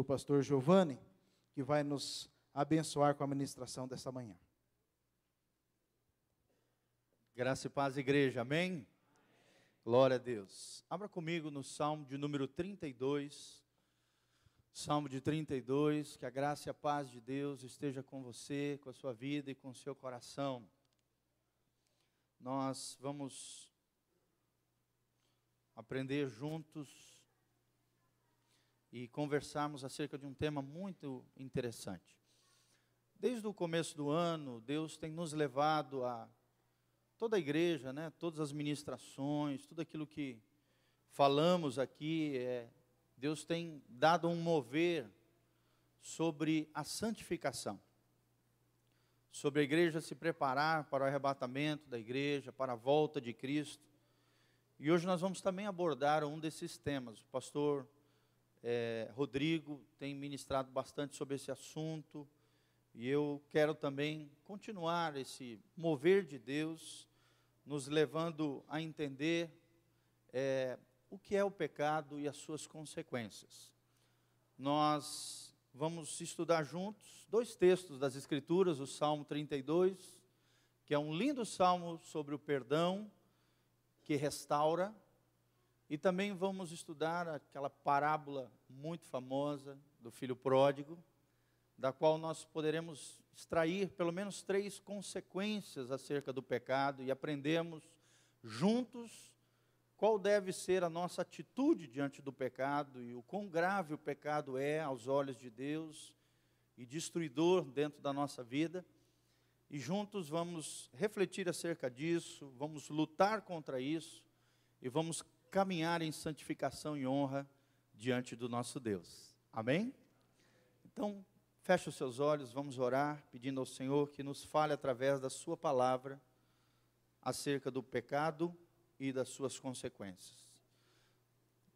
para o pastor Giovanni, que vai nos abençoar com a ministração dessa manhã. Graça e paz, igreja, amém? Glória a Deus. Abra comigo no Salmo de número 32. Salmo de 32, que a graça e a paz de Deus esteja com você, com a sua vida e com o seu coração. Nós vamos aprender juntos e conversarmos acerca de um tema muito interessante. Desde o começo do ano, Deus tem nos levado a toda a igreja, né, todas as ministrações, tudo aquilo que falamos aqui, é, Deus tem dado um mover sobre a santificação. Sobre a igreja se preparar para o arrebatamento da igreja, para a volta de Cristo. E hoje nós vamos também abordar um desses temas. O pastor é, Rodrigo tem ministrado bastante sobre esse assunto. E eu quero também continuar esse mover de Deus, nos levando a entender é, o que é o pecado e as suas consequências. Nós vamos estudar juntos dois textos das Escrituras, o Salmo 32, que é um lindo salmo sobre o perdão que restaura, e também vamos estudar aquela parábola muito famosa do filho pródigo, da qual nós poderemos extrair pelo menos três consequências acerca do pecado e aprendemos juntos qual deve ser a nossa atitude diante do pecado e o quão grave o pecado é aos olhos de Deus e destruidor dentro da nossa vida. E juntos vamos refletir acerca disso, vamos lutar contra isso e vamos caminhar em santificação e honra diante do nosso Deus. Amém? Então, Feche os seus olhos, vamos orar, pedindo ao Senhor que nos fale através da Sua palavra acerca do pecado e das suas consequências.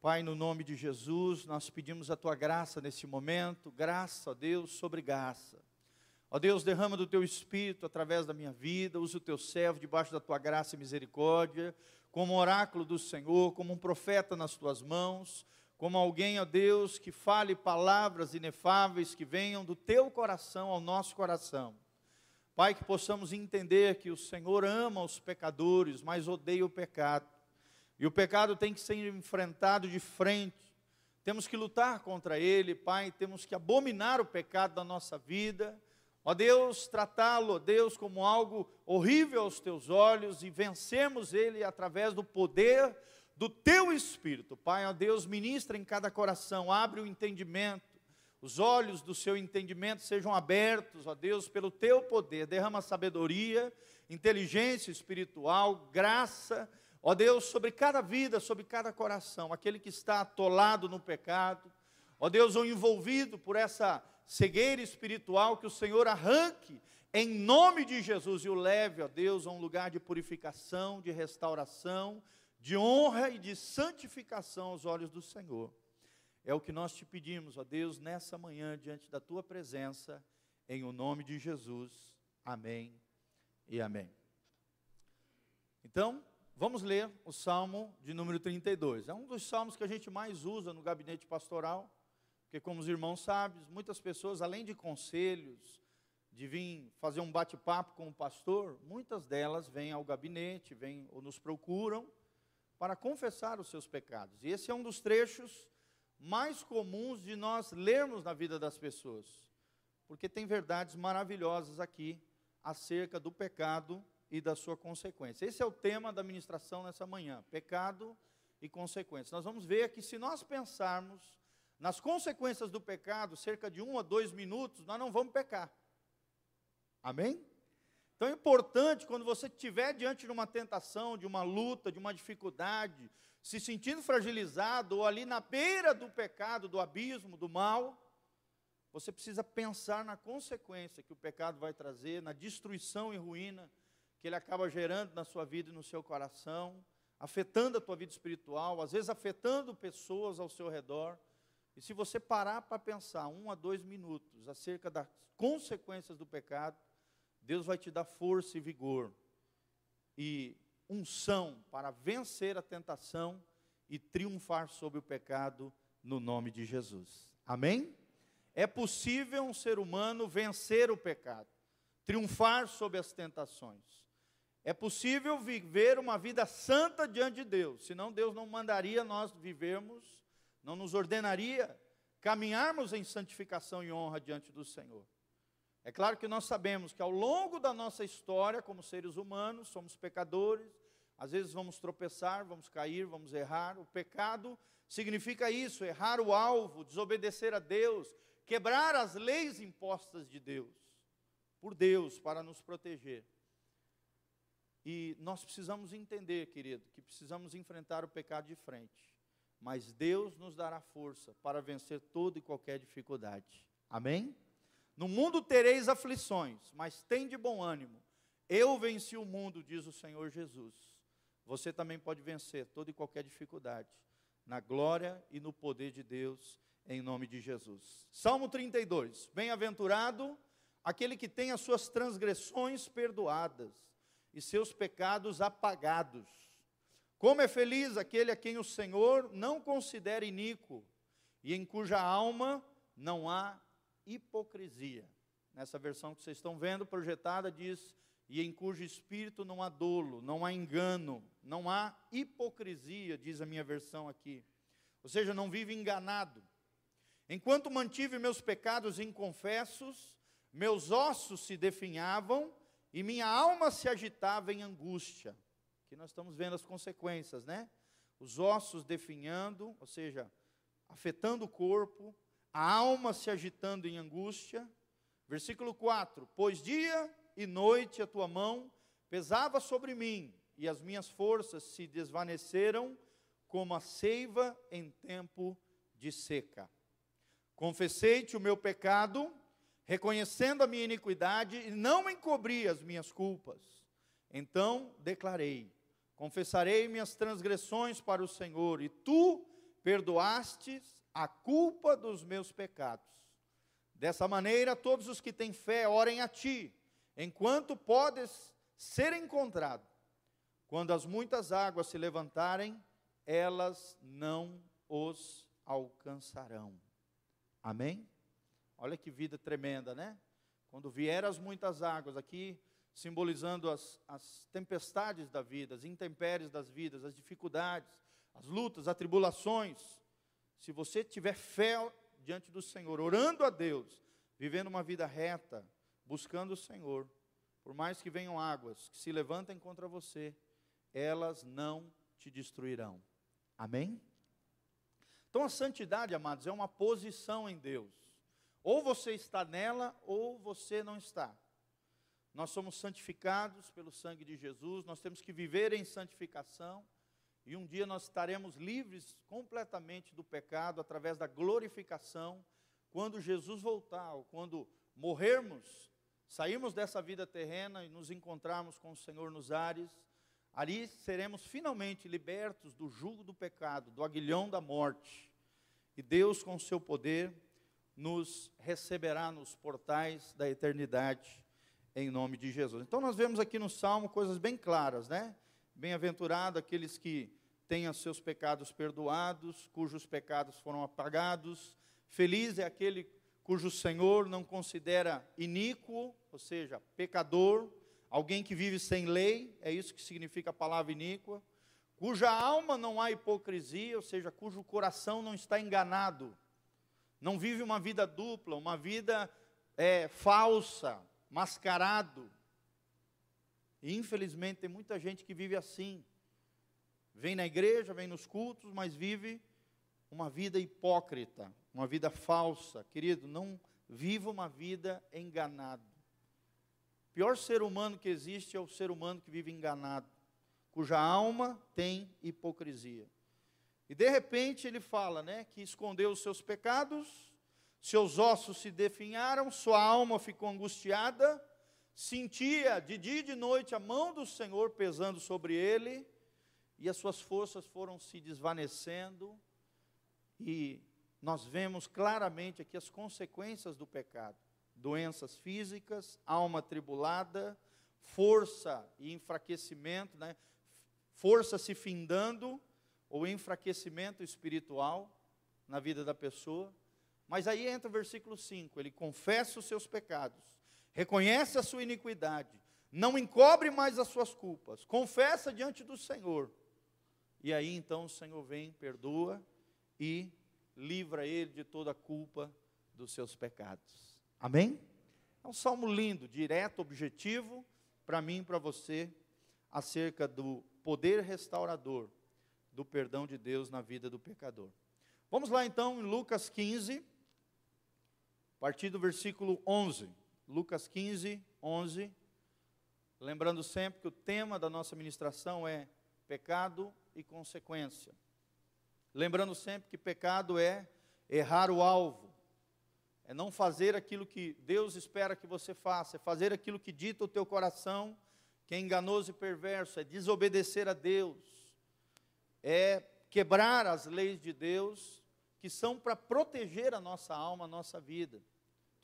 Pai, no nome de Jesus, nós pedimos a Tua graça nesse momento, graça, ó Deus, sobre graça. Ó Deus, derrama do Teu Espírito através da minha vida, usa o Teu servo debaixo da Tua graça e misericórdia, como oráculo do Senhor, como um profeta nas Tuas mãos, como alguém, ó Deus, que fale palavras inefáveis que venham do teu coração ao nosso coração. Pai, que possamos entender que o Senhor ama os pecadores, mas odeia o pecado. E o pecado tem que ser enfrentado de frente. Temos que lutar contra ele, Pai, temos que abominar o pecado da nossa vida. Ó Deus, tratá-lo, ó Deus, como algo horrível aos teus olhos e vencermos ele através do poder do teu espírito. Pai, ó Deus, ministra em cada coração, abre o entendimento, os olhos do seu entendimento sejam abertos, ó Deus, pelo teu poder. Derrama sabedoria, inteligência espiritual, graça, ó Deus, sobre cada vida, sobre cada coração, aquele que está atolado no pecado, ó Deus, ou envolvido por essa cegueira espiritual, que o Senhor arranque em nome de Jesus e o leve, ó Deus, a um lugar de purificação, de restauração, de honra e de santificação aos olhos do Senhor. É o que nós te pedimos, ó Deus, nessa manhã, diante da tua presença, em o nome de Jesus. Amém e amém. Então, vamos ler o Salmo de número 32. É um dos salmos que a gente mais usa no gabinete pastoral, porque, como os irmãos sabem, muitas pessoas, além de conselhos, de vir fazer um bate-papo com o pastor, muitas delas vêm ao gabinete, vêm ou nos procuram para confessar os seus pecados. E esse é um dos trechos mais comuns de nós lermos na vida das pessoas, porque tem verdades maravilhosas aqui acerca do pecado e da sua consequência. Esse é o tema da ministração nessa manhã: pecado e consequências. Nós vamos ver que se nós pensarmos nas consequências do pecado, cerca de um a dois minutos, nós não vamos pecar. Amém? Então é importante quando você estiver diante de uma tentação, de uma luta, de uma dificuldade, se sentindo fragilizado ou ali na beira do pecado, do abismo, do mal, você precisa pensar na consequência que o pecado vai trazer, na destruição e ruína que ele acaba gerando na sua vida e no seu coração, afetando a tua vida espiritual, às vezes afetando pessoas ao seu redor. E se você parar para pensar um a dois minutos acerca das consequências do pecado, Deus vai te dar força e vigor e unção para vencer a tentação e triunfar sobre o pecado no nome de Jesus. Amém? é possível um ser humano vencer o pecado, triunfar sobre as tentações. É possível viver uma vida santa diante de Deus, senão Deus não mandaria nós vivermos, não nos ordenaria caminharmos em santificação e honra diante do Senhor. É claro que nós sabemos que ao longo da nossa história, como seres humanos, somos pecadores, às vezes vamos tropeçar, vamos cair, vamos errar. O pecado significa isso: errar o alvo, desobedecer a Deus, quebrar as leis impostas de Deus, por Deus, para nos proteger. E nós precisamos entender, querido, que precisamos enfrentar o pecado de frente. Mas Deus nos dará força para vencer toda e qualquer dificuldade. Amém? No mundo tereis aflições, mas tem de bom ânimo. Eu venci o mundo, diz o Senhor Jesus. Você também pode vencer toda e qualquer dificuldade, na glória e no poder de Deus, em nome de Jesus. Salmo 32: Bem-aventurado aquele que tem as suas transgressões perdoadas e seus pecados apagados. Como é feliz aquele a quem o Senhor não considera iníquo e em cuja alma não há hipocrisia. Nessa versão que vocês estão vendo, projetada, diz: e em cujo espírito não há dolo, não há engano, não há hipocrisia, diz a minha versão aqui. Ou seja, não vive enganado. Enquanto mantive meus pecados inconfessos, meus ossos se definhavam e minha alma se agitava em angústia. Aqui nós estamos vendo as consequências, né? Os ossos definhando, ou seja, afetando o corpo, a alma se agitando em angústia. Versículo 4: Pois dia e noite a tua mão pesava sobre mim, e as minhas forças se desvaneceram como a seiva em tempo de seca. Confessei-te o meu pecado, reconhecendo a minha iniquidade, e não encobri as minhas culpas. Então declarei: Confessarei minhas transgressões para o Senhor, e tu perdoastes a culpa dos meus pecados. Dessa maneira, todos os que têm fé orem a ti, enquanto podes ser encontrado. Quando as muitas águas se levantarem, elas não os alcançarão. Amém? Olha que vida tremenda, né? Quando vier as muitas águas, aqui simbolizando as, as tempestades da vida, as intempéries das vidas, as dificuldades, as lutas, as tribulações, se você tiver fé diante do Senhor, orando a Deus, vivendo uma vida reta, buscando o Senhor, por mais que venham águas que se levantem contra você, elas não te destruirão. Amém? Então a santidade, amados, é uma posição em Deus. Ou você está nela, ou você não está. Nós somos santificados pelo sangue de Jesus, nós temos que viver em santificação. E um dia nós estaremos livres completamente do pecado através da glorificação, quando Jesus voltar, ou quando morrermos, sairmos dessa vida terrena e nos encontrarmos com o Senhor nos ares, ali seremos finalmente libertos do jugo do pecado, do aguilhão da morte. E Deus, com o seu poder, nos receberá nos portais da eternidade, em nome de Jesus. Então, nós vemos aqui no Salmo coisas bem claras, né? Bem-aventurado aqueles que têm os seus pecados perdoados, cujos pecados foram apagados. Feliz é aquele cujo Senhor não considera iníquo, ou seja, pecador, alguém que vive sem lei, é isso que significa a palavra iníqua, cuja alma não há hipocrisia, ou seja, cujo coração não está enganado, não vive uma vida dupla, uma vida é, falsa, mascarado, e infelizmente tem muita gente que vive assim. Vem na igreja, vem nos cultos, mas vive uma vida hipócrita, uma vida falsa. Querido, não viva uma vida enganado. O pior ser humano que existe é o ser humano que vive enganado, cuja alma tem hipocrisia. E de repente ele fala, né, que escondeu os seus pecados, seus ossos se definharam, sua alma ficou angustiada, sentia de dia e de noite a mão do Senhor pesando sobre ele, e as suas forças foram se desvanecendo, e nós vemos claramente aqui as consequências do pecado: doenças físicas, alma tribulada, força e enfraquecimento, né? força se findando, ou enfraquecimento espiritual na vida da pessoa, Mas aí entra o versículo 5: ele confessa os seus pecados, reconhece a sua iniquidade, não encobre mais as suas culpas, confessa diante do Senhor. E aí então o Senhor vem, perdoa e livra ele de toda a culpa dos seus pecados. Amém? É um salmo lindo, direto, objetivo, para mim e para você, acerca do poder restaurador do perdão de Deus na vida do pecador. Vamos lá então em Lucas 15, a partir do versículo 11. Lucas 15, 11. Lembrando sempre que o tema da nossa ministração é pecado e consequência. Lembrando sempre que pecado é errar o alvo, é não fazer aquilo que Deus espera que você faça, é fazer aquilo que dita o teu coração, que é enganoso e perverso, é desobedecer a Deus, é quebrar as leis de Deus, que são para proteger a nossa alma, a nossa vida.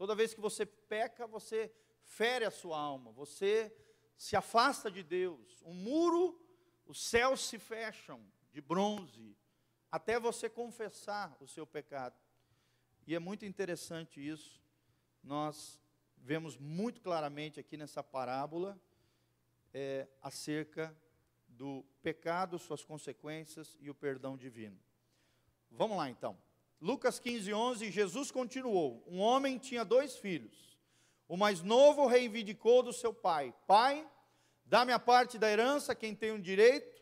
Toda vez que você peca, você fere a sua alma, você se afasta de Deus. Um muro, os céus se fecham de bronze, até você confessar o seu pecado. E é muito interessante isso. Nós vemos muito claramente aqui nessa parábola é, acerca do pecado, suas consequências e o perdão divino. Vamos lá então. Lucas 15, 11, Jesus continuou: Um homem tinha dois filhos. O mais novo reivindicou do seu pai: Pai, dá-me a parte da herança, quem tem um direito.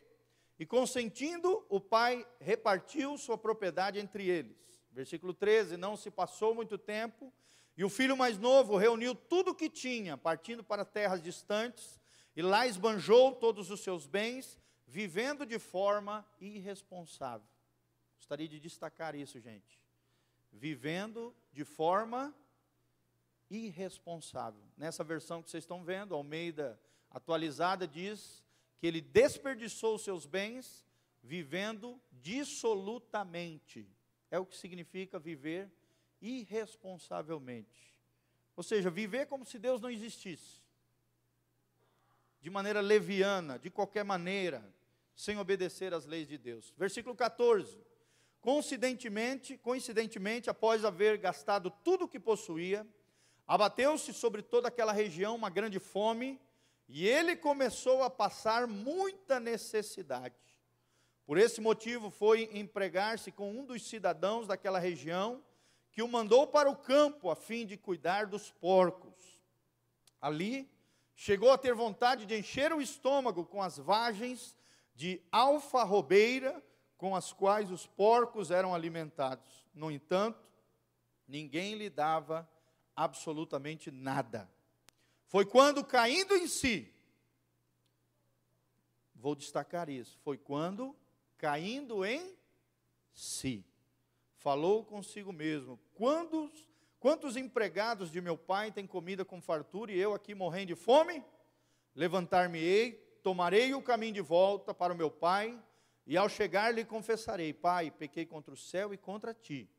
E consentindo, o pai repartiu sua propriedade entre eles. Versículo 13: Não se passou muito tempo, e o filho mais novo reuniu tudo o que tinha, partindo para terras distantes, e lá esbanjou todos os seus bens, vivendo de forma irresponsável. Gostaria de destacar isso, gente. Vivendo de forma irresponsável. Nessa versão que vocês estão vendo, Almeida atualizada diz que ele desperdiçou os seus bens vivendo dissolutamente. É o que significa viver irresponsavelmente. Ou seja, viver como se Deus não existisse. De maneira leviana, de qualquer maneira, sem obedecer às leis de Deus. Versículo 14. Coincidentemente, coincidentemente, após haver gastado tudo o que possuía, abateu-se sobre toda aquela região uma grande fome e ele começou a passar muita necessidade. Por esse motivo, foi empregar-se com um dos cidadãos daquela região, que o mandou para o campo a fim de cuidar dos porcos. Ali, chegou a ter vontade de encher o estômago com as vagens de alfarrobeira com as quais os porcos eram alimentados. No entanto, ninguém lhe dava absolutamente nada. Foi quando, caindo em si, vou destacar isso, foi quando, caindo em si, falou consigo mesmo: quantos, quantos empregados de meu pai têm comida com fartura e eu aqui morrendo de fome? Levantar-me-ei, tomarei o caminho de volta para o meu pai, e ao chegar lhe confessarei: Pai, pequei contra o céu e contra ti.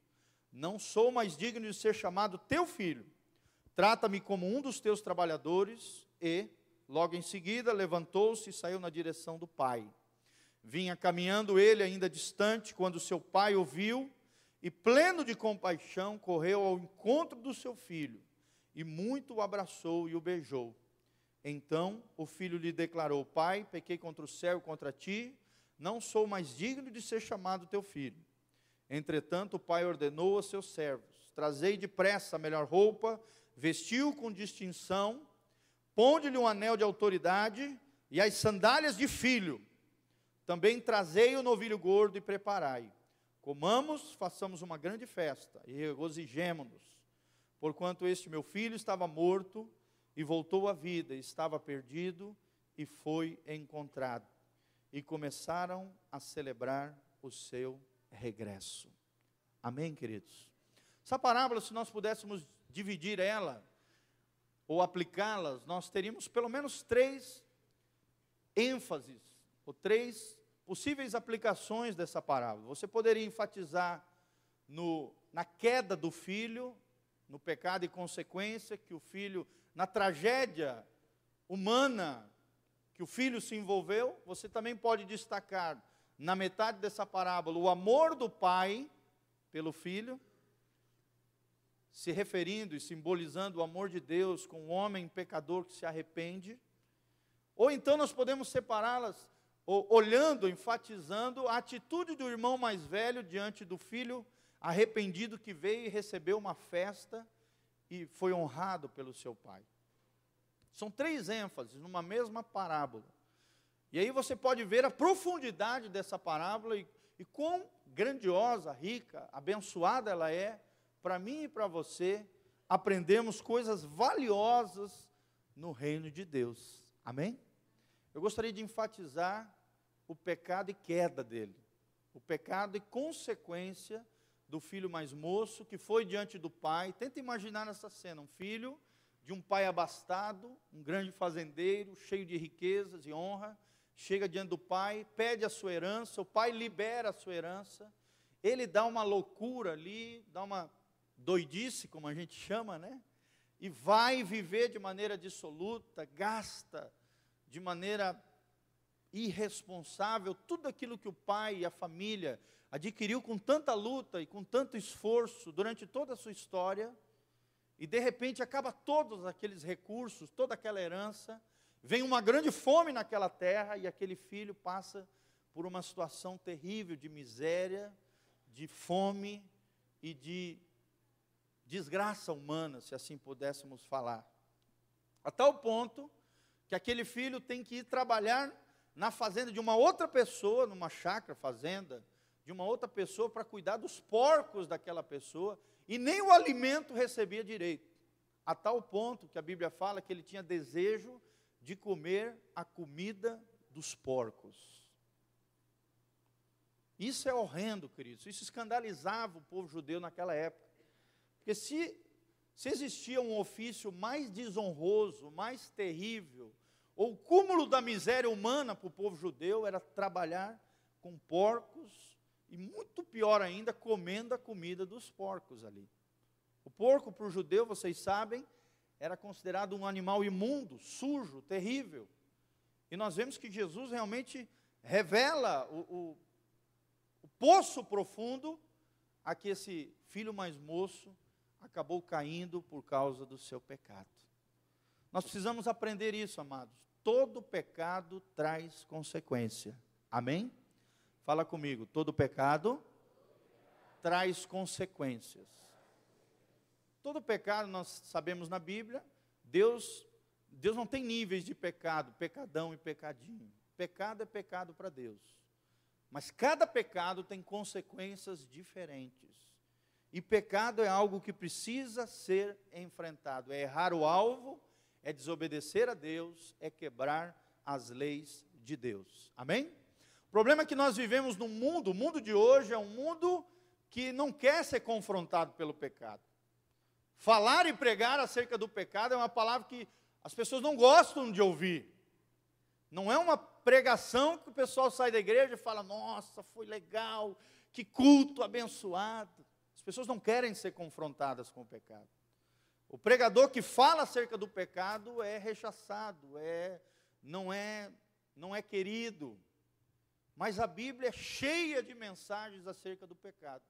Não sou mais digno de ser chamado teu filho. Trata-me como um dos teus trabalhadores. E, logo em seguida, levantou-se e saiu na direção do pai. Vinha caminhando ele ainda distante, quando seu pai o viu e, pleno de compaixão, correu ao encontro do seu filho e muito o abraçou e o beijou. Então o filho lhe declarou: Pai, pequei contra o céu e contra ti, não sou mais digno de ser chamado teu filho. Entretanto, o pai ordenou a seus servos: Trazei depressa a melhor roupa vestiu com distinção, ponde-lhe um anel de autoridade e as sandálias de filho. Também trazei o novilho gordo e preparai. Comamos, façamos uma grande festa e regozijemo-nos, porquanto este meu filho estava morto e voltou à vida, estava perdido e foi encontrado. E começaram a celebrar o seu regresso. Amém, queridos? Essa parábola, se nós pudéssemos dividir ela ou aplicá-las, nós teríamos pelo menos três ênfases, ou três possíveis aplicações dessa parábola. Você poderia enfatizar no, na queda do filho, no pecado e consequência que o filho, na tragédia humana que o filho se envolveu, você também pode destacar na metade dessa parábola o amor do pai pelo filho se referindo e simbolizando o amor de Deus com o homem pecador que se arrepende, ou então nós podemos separá-las olhando, enfatizando a atitude do irmão mais velho diante do filho arrependido que veio e recebeu uma festa e foi honrado pelo seu pai. São três ênfases numa mesma parábola. E aí você pode ver a profundidade dessa parábola e, e quão grandiosa, rica, abençoada ela é para mim e para você aprendemos coisas valiosas no reino de Deus. Amém? Eu gostaria de enfatizar o pecado e queda dele. O pecado e consequência do filho mais moço que foi diante do pai. Tenta imaginar essa cena: um filho de um pai abastado, um grande fazendeiro, cheio de riquezas e honra, chega diante do pai, pede a sua herança, o pai libera a sua herança, ele dá uma loucura ali, dá uma doidice, como a gente chama, né? E vai viver de maneira dissoluta, gasta de maneira irresponsável tudo aquilo que o pai e a família adquiriu com tanta luta e com tanto esforço durante toda a sua história, e de repente acaba todos aqueles recursos, toda aquela herança, vem uma grande fome naquela terra e aquele filho passa por uma situação terrível de miséria, de fome e de desgraça humana, se assim pudéssemos falar. A tal ponto que aquele filho tem que ir trabalhar na fazenda de uma outra pessoa, numa chácara, fazenda, de uma outra pessoa para cuidar dos porcos daquela pessoa, e nem o alimento recebia direito. A tal ponto que a Bíblia fala que ele tinha desejo de comer a comida dos porcos. Isso é horrendo, queridos. Isso escandalizava o povo judeu naquela época. Porque se, se existia um ofício mais desonroso, mais terrível, ou o cúmulo da miséria humana para o povo judeu era trabalhar com porcos e muito pior ainda, comendo a comida dos porcos ali. O porco para o judeu, vocês sabem, era considerado um animal imundo, sujo, terrível. E nós vemos que Jesus realmente revela o, o, o poço profundo a que esse filho mais moço acabou caindo por causa do seu pecado. Nós precisamos aprender isso, amados todo pecado traz consequência. Amém? Fala comigo, todo pecado traz consequências. Todo pecado nós sabemos na Bíblia, Deus Deus não tem níveis de pecado, pecadão e pecadinho. Pecado é pecado para Deus. Mas cada pecado tem consequências diferentes. E pecado é algo que precisa ser enfrentado. É errar o alvo é desobedecer a Deus, é quebrar as leis de Deus. Amém? O problema é que nós vivemos num mundo, o mundo de hoje é um mundo que não quer ser confrontado pelo pecado. Falar e pregar acerca do pecado é uma palavra que as pessoas não gostam de ouvir. Não é uma pregação que o pessoal sai da igreja e fala: "Nossa, foi legal, que culto abençoado". As pessoas não querem ser confrontadas com o pecado. O pregador que fala acerca do pecado é rechaçado, é não é não é querido. Mas a Bíblia é cheia de mensagens acerca do pecado,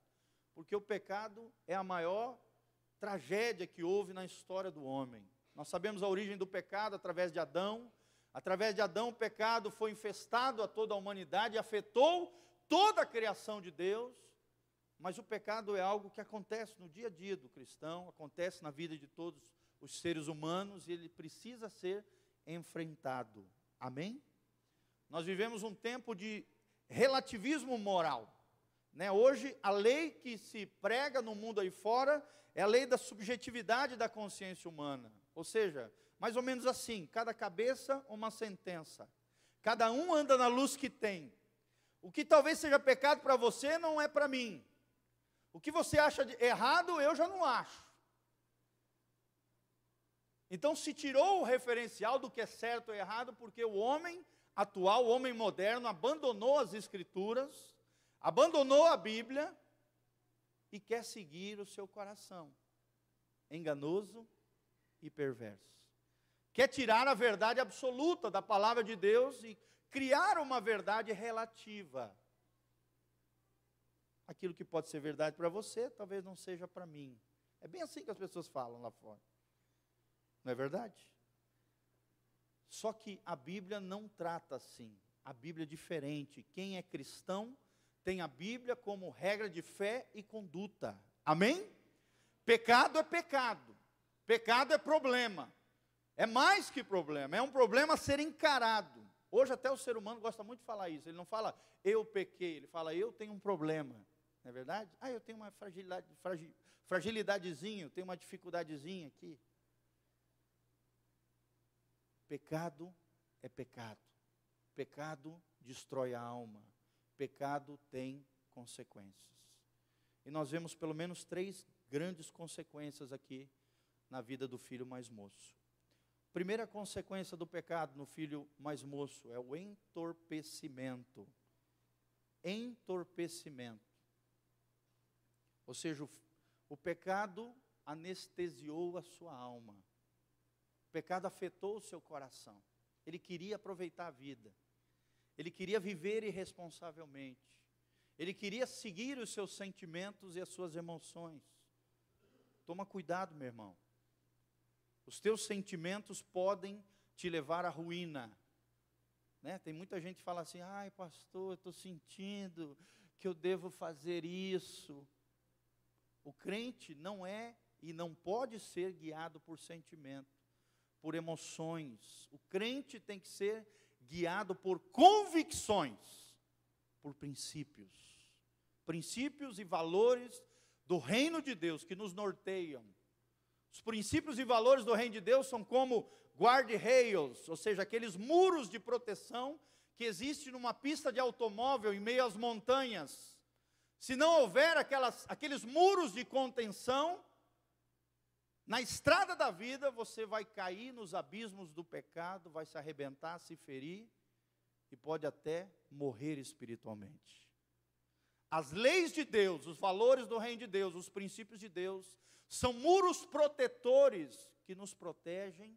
porque o pecado é a maior tragédia que houve na história do homem. Nós sabemos a origem do pecado através de Adão. Através de Adão, o pecado foi infestado a toda a humanidade, afetou toda a criação de Deus. Mas o pecado é algo que acontece no dia a dia do cristão, acontece na vida de todos os seres humanos e ele precisa ser enfrentado. Amém? Nós vivemos um tempo de relativismo moral. Né? Hoje, a lei que se prega no mundo aí fora é a lei da subjetividade da consciência humana. Ou seja, mais ou menos assim: cada cabeça, uma sentença. Cada um anda na luz que tem. O que talvez seja pecado para você não é para mim. O que você acha errado, eu já não acho. Então se tirou o referencial do que é certo ou errado, porque o homem atual, o homem moderno, abandonou as Escrituras, abandonou a Bíblia e quer seguir o seu coração, enganoso e perverso. Quer tirar a verdade absoluta da palavra de Deus e criar uma verdade relativa aquilo que pode ser verdade para você, talvez não seja para mim. É bem assim que as pessoas falam lá fora. Não é verdade? Só que a Bíblia não trata assim. A Bíblia é diferente. Quem é cristão tem a Bíblia como regra de fé e conduta. Amém? Pecado é pecado. Pecado é problema. É mais que problema, é um problema a ser encarado. Hoje até o ser humano gosta muito de falar isso. Ele não fala eu pequei, ele fala eu tenho um problema. Não é verdade? Ah, eu tenho uma fragilidade, fragil, fragilidadezinho, tenho uma dificuldadezinha aqui. Pecado é pecado. Pecado destrói a alma. Pecado tem consequências. E nós vemos pelo menos três grandes consequências aqui na vida do filho mais moço. Primeira consequência do pecado no filho mais moço é o entorpecimento. Entorpecimento. Ou seja, o, o pecado anestesiou a sua alma. O pecado afetou o seu coração. Ele queria aproveitar a vida. Ele queria viver irresponsavelmente. Ele queria seguir os seus sentimentos e as suas emoções. Toma cuidado, meu irmão. Os teus sentimentos podem te levar à ruína. Né? Tem muita gente que fala assim: ai, pastor, eu estou sentindo que eu devo fazer isso. O crente não é e não pode ser guiado por sentimento, por emoções. O crente tem que ser guiado por convicções, por princípios. Princípios e valores do reino de Deus que nos norteiam os princípios e valores do reino de Deus são como guard-rails, ou seja, aqueles muros de proteção que existem numa pista de automóvel em meio às montanhas. Se não houver aquelas, aqueles muros de contenção, na estrada da vida você vai cair nos abismos do pecado, vai se arrebentar, se ferir e pode até morrer espiritualmente. As leis de Deus, os valores do reino de Deus, os princípios de Deus, são muros protetores que nos protegem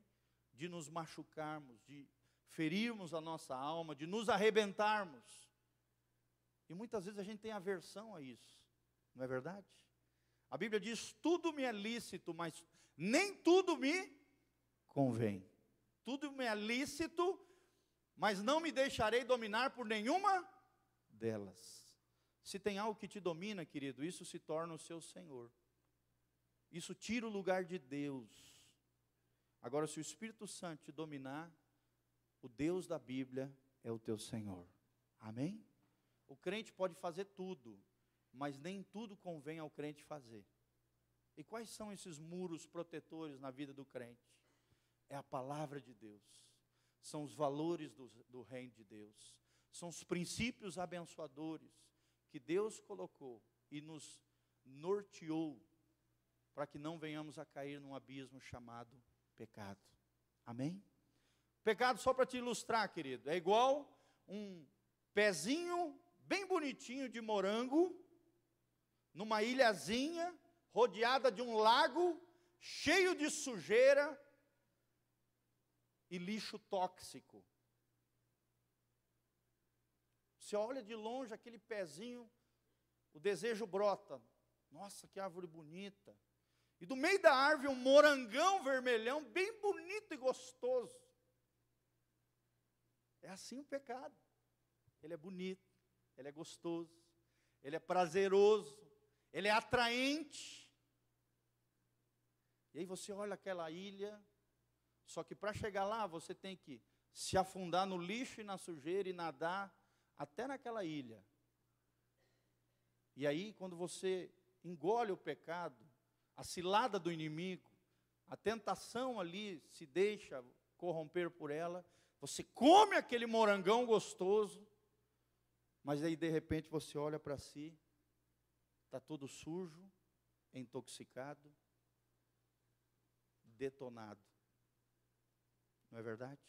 de nos machucarmos, de ferirmos a nossa alma, de nos arrebentarmos. E muitas vezes a gente tem aversão a isso, não é verdade? A Bíblia diz: tudo me é lícito, mas nem tudo me convém. Tudo me é lícito, mas não me deixarei dominar por nenhuma delas. Se tem algo que te domina, querido, isso se torna o seu Senhor. Isso tira o lugar de Deus. Agora, se o Espírito Santo te dominar, o Deus da Bíblia é o teu Senhor. Amém? O crente pode fazer tudo, mas nem tudo convém ao crente fazer. E quais são esses muros protetores na vida do crente? É a palavra de Deus, são os valores do, do reino de Deus, são os princípios abençoadores que Deus colocou e nos norteou para que não venhamos a cair num abismo chamado pecado. Amém? Pecado, só para te ilustrar, querido, é igual um pezinho bem bonitinho de morango, numa ilhazinha, rodeada de um lago, cheio de sujeira e lixo tóxico. Você olha de longe aquele pezinho, o desejo brota. Nossa, que árvore bonita. E do meio da árvore um morangão vermelhão, bem bonito e gostoso. É assim o pecado. Ele é bonito, ele é gostoso, ele é prazeroso, ele é atraente. E aí você olha aquela ilha, só que para chegar lá você tem que se afundar no lixo e na sujeira e nadar até naquela ilha. E aí, quando você engole o pecado, a cilada do inimigo, a tentação ali se deixa corromper por ela, você come aquele morangão gostoso, mas aí de repente você olha para si, está todo sujo, intoxicado, detonado. Não é verdade?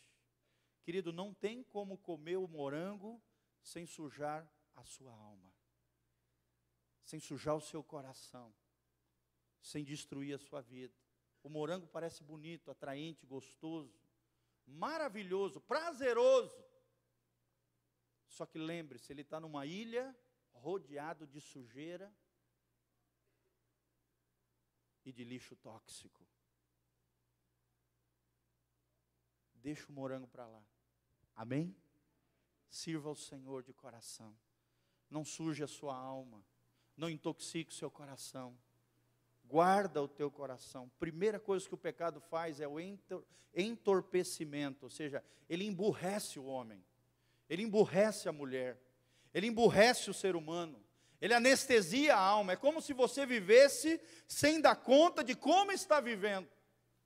Querido, não tem como comer o morango sem sujar a sua alma, sem sujar o seu coração sem destruir a sua vida. O morango parece bonito, atraente, gostoso, maravilhoso, prazeroso. Só que lembre-se, ele está numa ilha rodeado de sujeira. e de lixo tóxico. Deixa o morango para lá. Amém? Sirva ao Senhor de coração. Não suje a sua alma. Não intoxique o seu coração. Guarda o teu coração. Primeira coisa que o pecado faz é o entorpecimento, ou seja, ele emburrece o homem. Ele emburrece a mulher. Ele emburrece o ser humano. Ele anestesia a alma. É como se você vivesse sem dar conta de como está vivendo.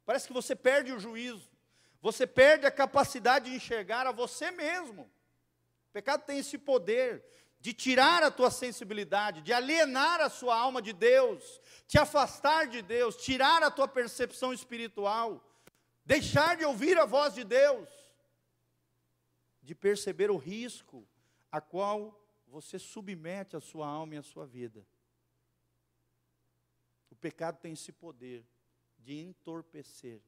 Parece que você perde o juízo. Você perde a capacidade de enxergar a você mesmo. O pecado tem esse poder de tirar a tua sensibilidade, de alienar a sua alma de Deus, te afastar de Deus, tirar a tua percepção espiritual, deixar de ouvir a voz de Deus, de perceber o risco a qual você submete a sua alma e a sua vida. O pecado tem esse poder de entorpecer,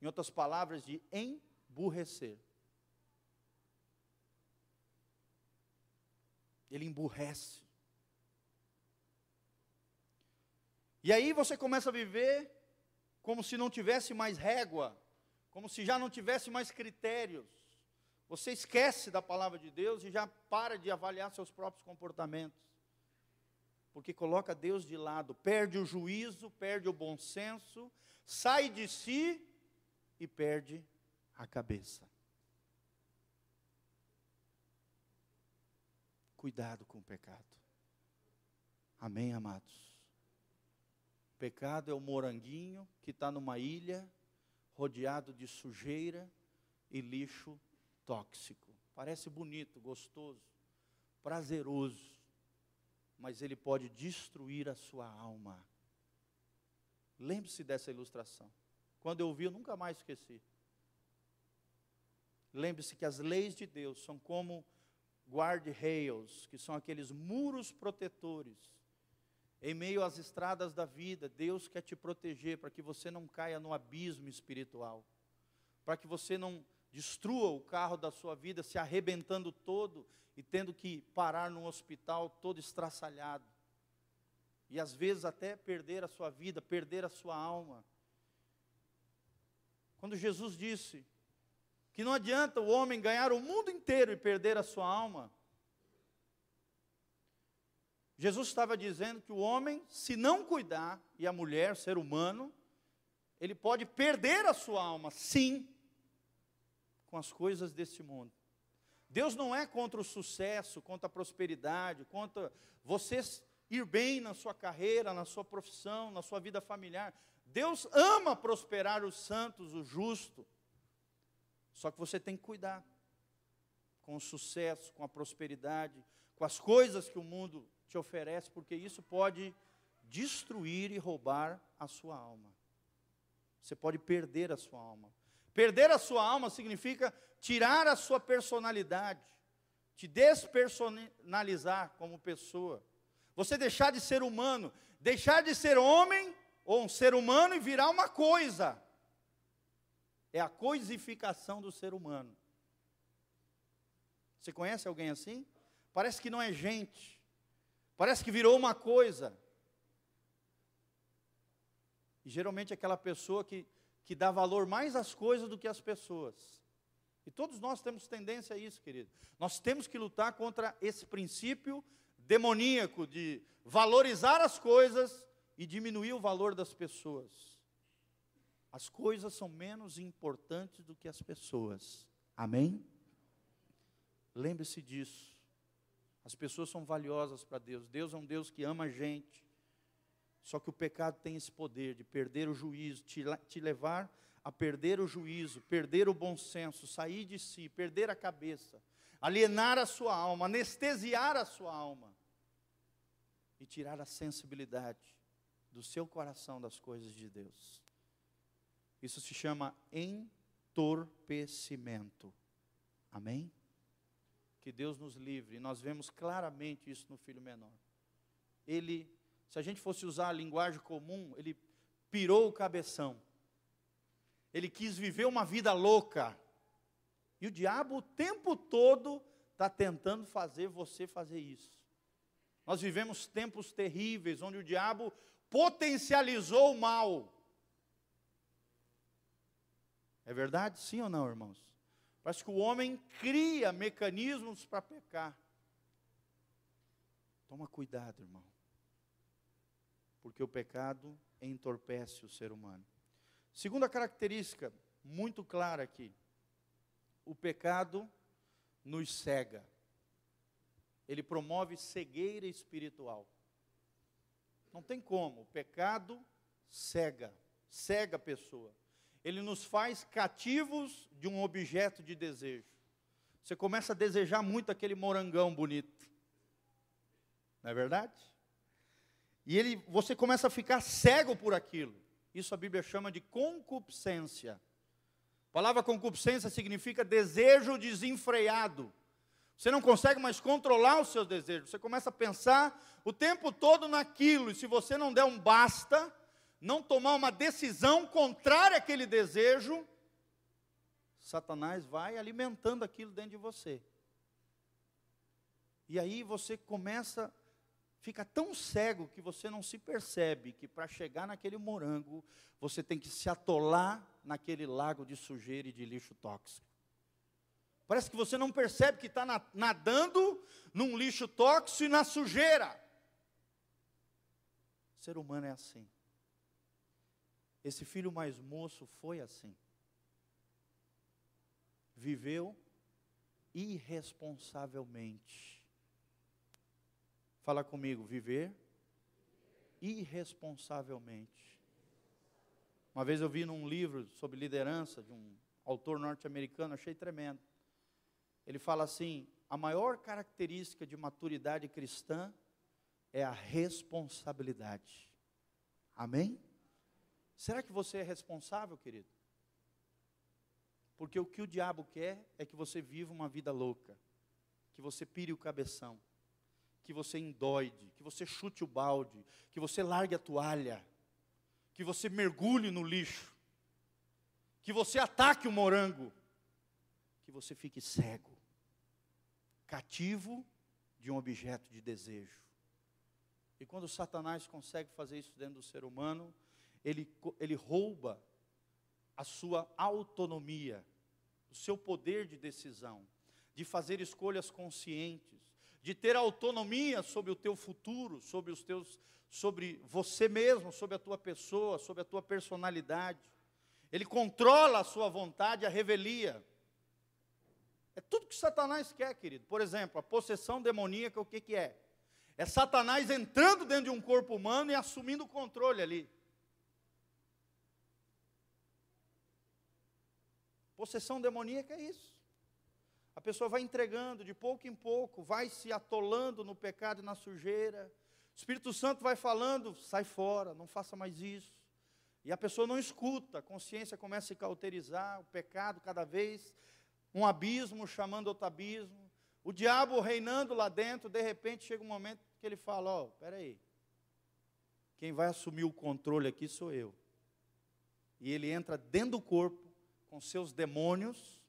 em outras palavras, de emburrecer. Ele emburrece. E aí você começa a viver como se não tivesse mais régua, como se já não tivesse mais critérios. Você esquece da palavra de Deus e já para de avaliar seus próprios comportamentos. Porque coloca Deus de lado, perde o juízo, perde o bom senso, sai de si e perde a cabeça. Cuidado com o pecado. Amém, amados? O pecado é o moranguinho que está numa ilha, rodeado de sujeira e lixo tóxico. Parece bonito, gostoso, prazeroso, mas ele pode destruir a sua alma. Lembre-se dessa ilustração. Quando eu vi, eu nunca mais esqueci. Lembre-se que as leis de Deus são como guard-rails, que são aqueles muros protetores. Em meio às estradas da vida, Deus quer te proteger para que você não caia no abismo espiritual, para que você não destrua o carro da sua vida se arrebentando todo e tendo que parar num hospital todo estraçalhado. E às vezes até perder a sua vida, perder a sua alma. Quando Jesus disse que não adianta o homem ganhar o mundo inteiro e perder a sua alma, Jesus estava dizendo que o homem, se não cuidar, e a mulher, ser humano, ele pode perder a sua alma, sim, com as coisas desse mundo. Deus não é contra o sucesso, contra a prosperidade, contra você ir bem na sua carreira, na sua profissão, na sua vida familiar. Deus ama prosperar os santos, o justo. Só que você tem que cuidar com o sucesso, com a prosperidade, com as coisas que o mundo te oferece, porque isso pode destruir e roubar a sua alma. Você pode perder a sua alma. Perder a sua alma significa tirar a sua personalidade, te despersonalizar como pessoa. Você deixar de ser humano, deixar de ser homem ou um ser humano e virar uma coisa. É a coisificação do ser humano. Você conhece alguém assim? Parece que não é gente. Parece que virou uma coisa. E geralmente é aquela pessoa que, que dá valor mais às coisas do que às pessoas. E todos nós temos tendência a isso, querido. Nós temos que lutar contra esse princípio demoníaco de valorizar as coisas e diminuir o valor das pessoas. As coisas são menos importantes do que as pessoas. Amém? Lembre-se disso. As pessoas são valiosas para Deus. Deus é um Deus que ama a gente. Só que o pecado tem esse poder de perder o juízo, te, te levar a perder o juízo, perder o bom senso, sair de si, perder a cabeça, alienar a sua alma, anestesiar a sua alma e tirar a sensibilidade do seu coração das coisas de Deus. Isso se chama entorpecimento. Amém? Que Deus nos livre. Nós vemos claramente isso no filho menor. Ele, se a gente fosse usar a linguagem comum, ele pirou o cabeção. Ele quis viver uma vida louca. E o diabo o tempo todo está tentando fazer você fazer isso. Nós vivemos tempos terríveis, onde o diabo potencializou o mal. É verdade? Sim ou não, irmãos? Parece que o homem cria mecanismos para pecar. Toma cuidado, irmão. Porque o pecado entorpece o ser humano. Segunda característica, muito clara aqui: o pecado nos cega. Ele promove cegueira espiritual. Não tem como, o pecado cega, cega a pessoa. Ele nos faz cativos de um objeto de desejo. Você começa a desejar muito aquele morangão bonito. Não é verdade? E ele, você começa a ficar cego por aquilo. Isso a Bíblia chama de concupiscência. A palavra concupiscência significa desejo desenfreado. Você não consegue mais controlar os seus desejos. Você começa a pensar o tempo todo naquilo. E se você não der um basta, não tomar uma decisão contrária àquele desejo, Satanás vai alimentando aquilo dentro de você. E aí você começa fica tão cego que você não se percebe que para chegar naquele morango, você tem que se atolar naquele lago de sujeira e de lixo tóxico. Parece que você não percebe que está nadando num lixo tóxico e na sujeira. O ser humano é assim. Esse filho mais moço foi assim. Viveu irresponsavelmente Fala comigo, viver irresponsavelmente. Uma vez eu vi num livro sobre liderança de um autor norte-americano, achei tremendo. Ele fala assim: a maior característica de maturidade cristã é a responsabilidade. Amém? Será que você é responsável, querido? Porque o que o diabo quer é que você viva uma vida louca, que você pire o cabeção, que você endoide, que você chute o balde, que você largue a toalha, que você mergulhe no lixo, que você ataque o morango, que você fique cego, cativo de um objeto de desejo. E quando Satanás consegue fazer isso dentro do ser humano, ele, ele rouba a sua autonomia, o seu poder de decisão, de fazer escolhas conscientes de ter autonomia sobre o teu futuro, sobre os teus, sobre você mesmo, sobre a tua pessoa, sobre a tua personalidade. Ele controla a sua vontade, a revelia. É tudo que Satanás quer, querido. Por exemplo, a possessão demoníaca, o que, que é? É Satanás entrando dentro de um corpo humano e assumindo o controle ali. Possessão demoníaca é isso. A pessoa vai entregando de pouco em pouco, vai se atolando no pecado e na sujeira. O Espírito Santo vai falando, sai fora, não faça mais isso. E a pessoa não escuta, a consciência começa a se cauterizar, o pecado cada vez, um abismo chamando outro abismo. O diabo reinando lá dentro, de repente chega um momento que ele fala: Ó, oh, peraí, quem vai assumir o controle aqui sou eu. E ele entra dentro do corpo, com seus demônios,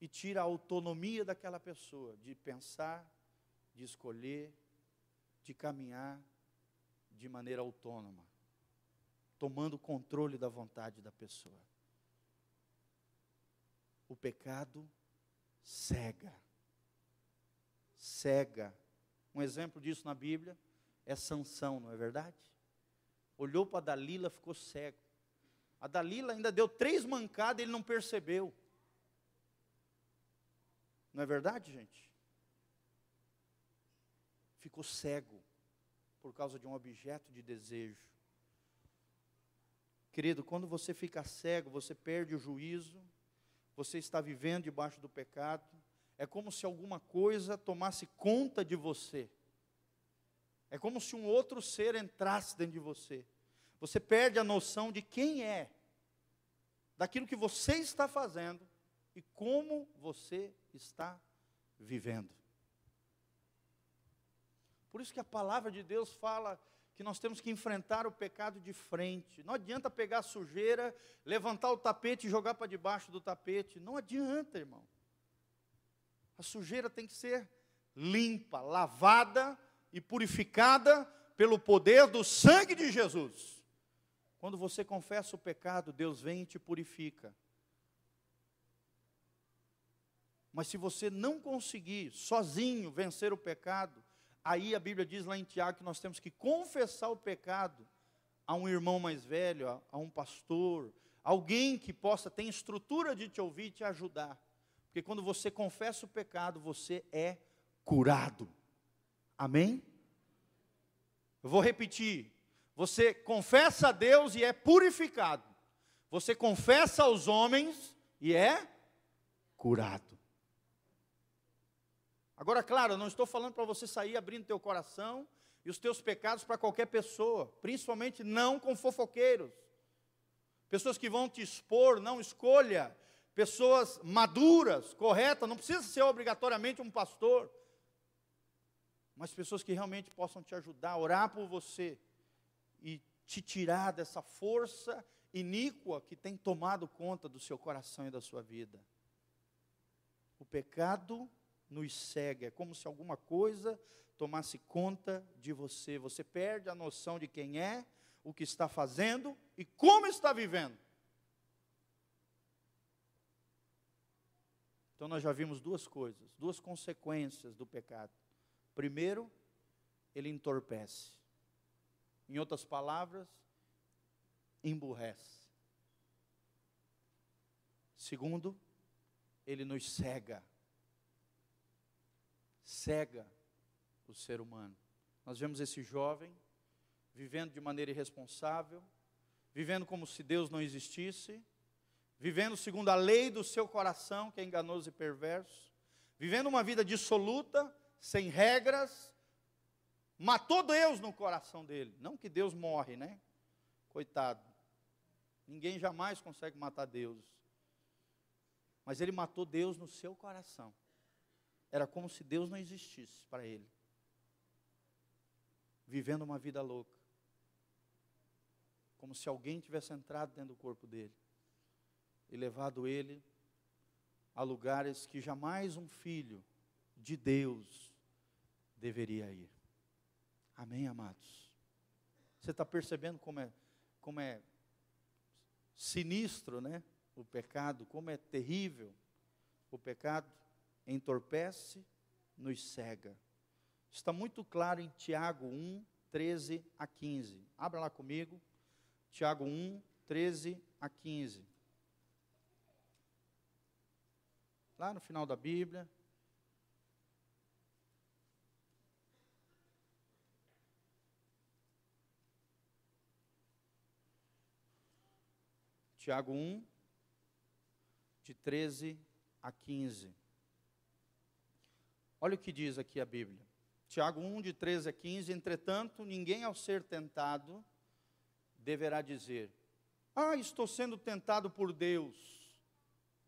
e tira a autonomia daquela pessoa de pensar, de escolher, de caminhar de maneira autônoma, tomando controle da vontade da pessoa. O pecado cega. Cega. Um exemplo disso na Bíblia é Sansão, não é verdade? Olhou para Dalila, ficou cego. A Dalila ainda deu três mancadas e ele não percebeu. Não é verdade, gente? Ficou cego por causa de um objeto de desejo. Querido, quando você fica cego, você perde o juízo, você está vivendo debaixo do pecado, é como se alguma coisa tomasse conta de você. É como se um outro ser entrasse dentro de você. Você perde a noção de quem é, daquilo que você está fazendo e como você está vivendo. Por isso que a palavra de Deus fala que nós temos que enfrentar o pecado de frente. Não adianta pegar a sujeira, levantar o tapete e jogar para debaixo do tapete. Não adianta, irmão. A sujeira tem que ser limpa, lavada e purificada pelo poder do sangue de Jesus. Quando você confessa o pecado, Deus vem e te purifica. Mas se você não conseguir sozinho vencer o pecado, aí a Bíblia diz lá em Tiago que nós temos que confessar o pecado a um irmão mais velho, a, um pastor, alguém que possa ter estrutura de te ouvir e te ajudar. Porque quando você confessa o pecado, você é curado. Amém? Eu vou repetir. Você confessa a Deus e é purificado. Você confessa aos homens e é curado. Agora, claro, não estou falando para você sair abrindo teu coração e os teus pecados para qualquer pessoa, principalmente não com fofoqueiros. Pessoas que vão te expor, não escolha. Pessoas maduras, corretas, não precisa ser obrigatoriamente um pastor. Mas pessoas que realmente possam te ajudar, orar por você e te tirar dessa força iníqua que tem tomado conta do seu coração e da sua vida. O pecado nos cega, é como se alguma coisa tomasse conta de você. Você perde a noção de quem é, o que está fazendo e como está vivendo. Então nós já vimos duas coisas, duas consequências do pecado. Primeiro, ele entorpece. Em outras palavras, emburrece. Segundo, ele nos cega cega o ser humano. Nós vemos esse jovem vivendo de maneira irresponsável, vivendo como se Deus não existisse, vivendo segundo a lei do seu coração, que é enganoso e perverso, vivendo uma vida dissoluta, sem regras, matou Deus no coração dele. Não que Deus morre, né? Coitado. Ninguém jamais consegue matar Deus. Mas ele matou Deus no seu coração. Era como se Deus não existisse para ele. Vivendo uma vida louca. Como se alguém tivesse entrado dentro do corpo dele e levado ele a lugares que jamais um filho de Deus deveria ir. Amém, amados? Você está percebendo como é, como é sinistro, né? O pecado, como é terrível o pecado entorpece, nos cega. Está muito claro em Tiago 1, 13 a 15. Abra lá comigo. Tiago 1, 13 a 15. Lá no final da Bíblia. Tiago 1, de 13 a 15. Olha o que diz aqui a Bíblia. Tiago 1, de 13 a 15: Entretanto, ninguém ao ser tentado deverá dizer: Ah, estou sendo tentado por Deus.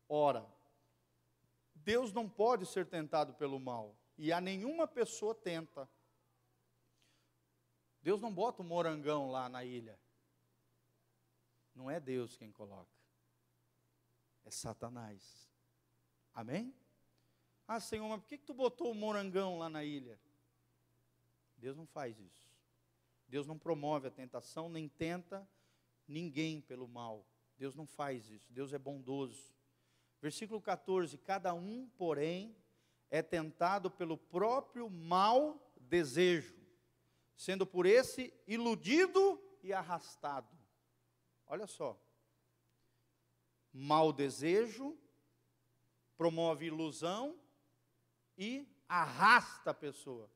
Ora, Deus não pode ser tentado pelo mal, e a nenhuma pessoa tenta. Deus não bota o um morangão lá na ilha. Não é Deus quem coloca, é Satanás. Amém? Ah, Senhor, mas por que, que tu botou o morangão lá na ilha? Deus não faz isso. Deus não promove a tentação, nem tenta ninguém pelo mal. Deus não faz isso. Deus é bondoso. Versículo 14: Cada um, porém, é tentado pelo próprio mau desejo, sendo por esse iludido e arrastado. Olha só. Mau desejo promove ilusão e arrasta a pessoa.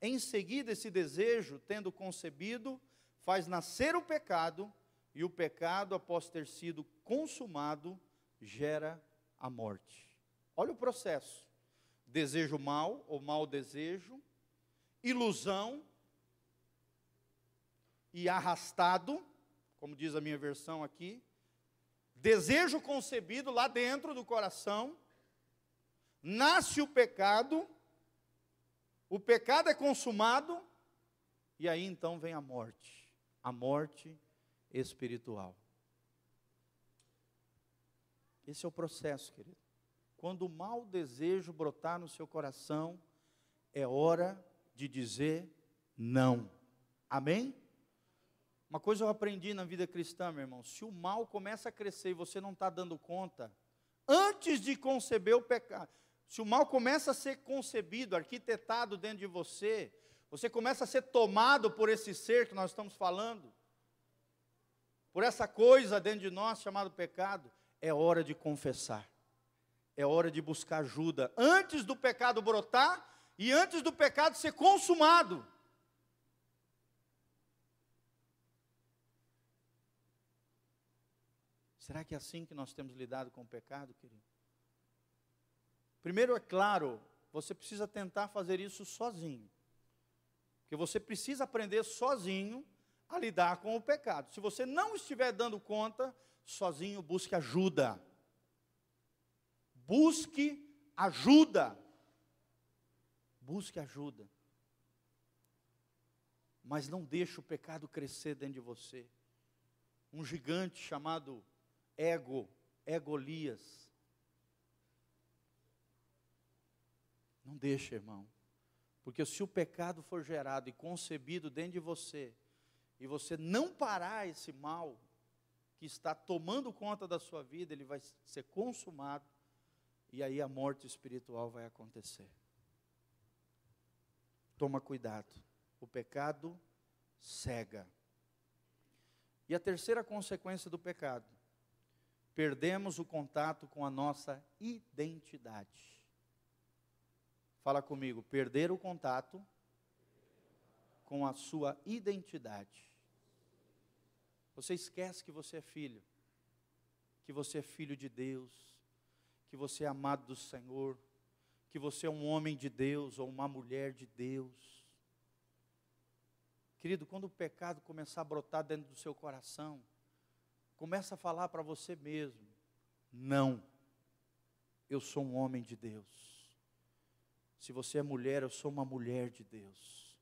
Em seguida, esse desejo, tendo concebido, faz nascer o pecado, e o pecado, após ter sido consumado, gera a morte. Olha o processo: desejo mal ou mau desejo, ilusão e arrastado, como diz a minha versão aqui, desejo concebido lá dentro do coração, nasce o pecado, o pecado é consumado, e aí então vem a morte, a morte espiritual. Esse é o processo, querido. Quando o mau desejo brotar no seu coração, é hora de dizer não. Amém? Uma coisa eu aprendi na vida cristã, meu irmão: se o mal começa a crescer e você não está dando conta, antes de conceber o pecado, se o mal começa a ser concebido, arquitetado dentro de você, você começa a ser tomado por esse ser que nós estamos falando, por essa coisa dentro de nós chamado pecado, é hora de confessar, é hora de buscar ajuda, antes do pecado brotar e antes do pecado ser consumado. Será que é assim que nós temos lidado com o pecado, querido? Primeiro, é claro, você precisa tentar fazer isso sozinho. Porque você precisa aprender sozinho a lidar com o pecado. Se você não estiver dando conta, sozinho busque ajuda. Busque ajuda. Busque ajuda. Mas não deixe o pecado crescer dentro de você. Um gigante chamado ego, egolias. Não deixe, irmão. Porque se o pecado for gerado e concebido dentro de você, e você não parar esse mal que está tomando conta da sua vida, ele vai ser consumado, e aí a morte espiritual vai acontecer. Toma cuidado. O pecado cega. E a terceira consequência do pecado perdemos o contato com a nossa identidade. Fala comigo, perder o contato com a sua identidade. Você esquece que você é filho, que você é filho de Deus, que você é amado do Senhor, que você é um homem de Deus ou uma mulher de Deus. Querido, quando o pecado começar a brotar dentro do seu coração, Começa a falar para você mesmo: não, eu sou um homem de Deus. Se você é mulher, eu sou uma mulher de Deus.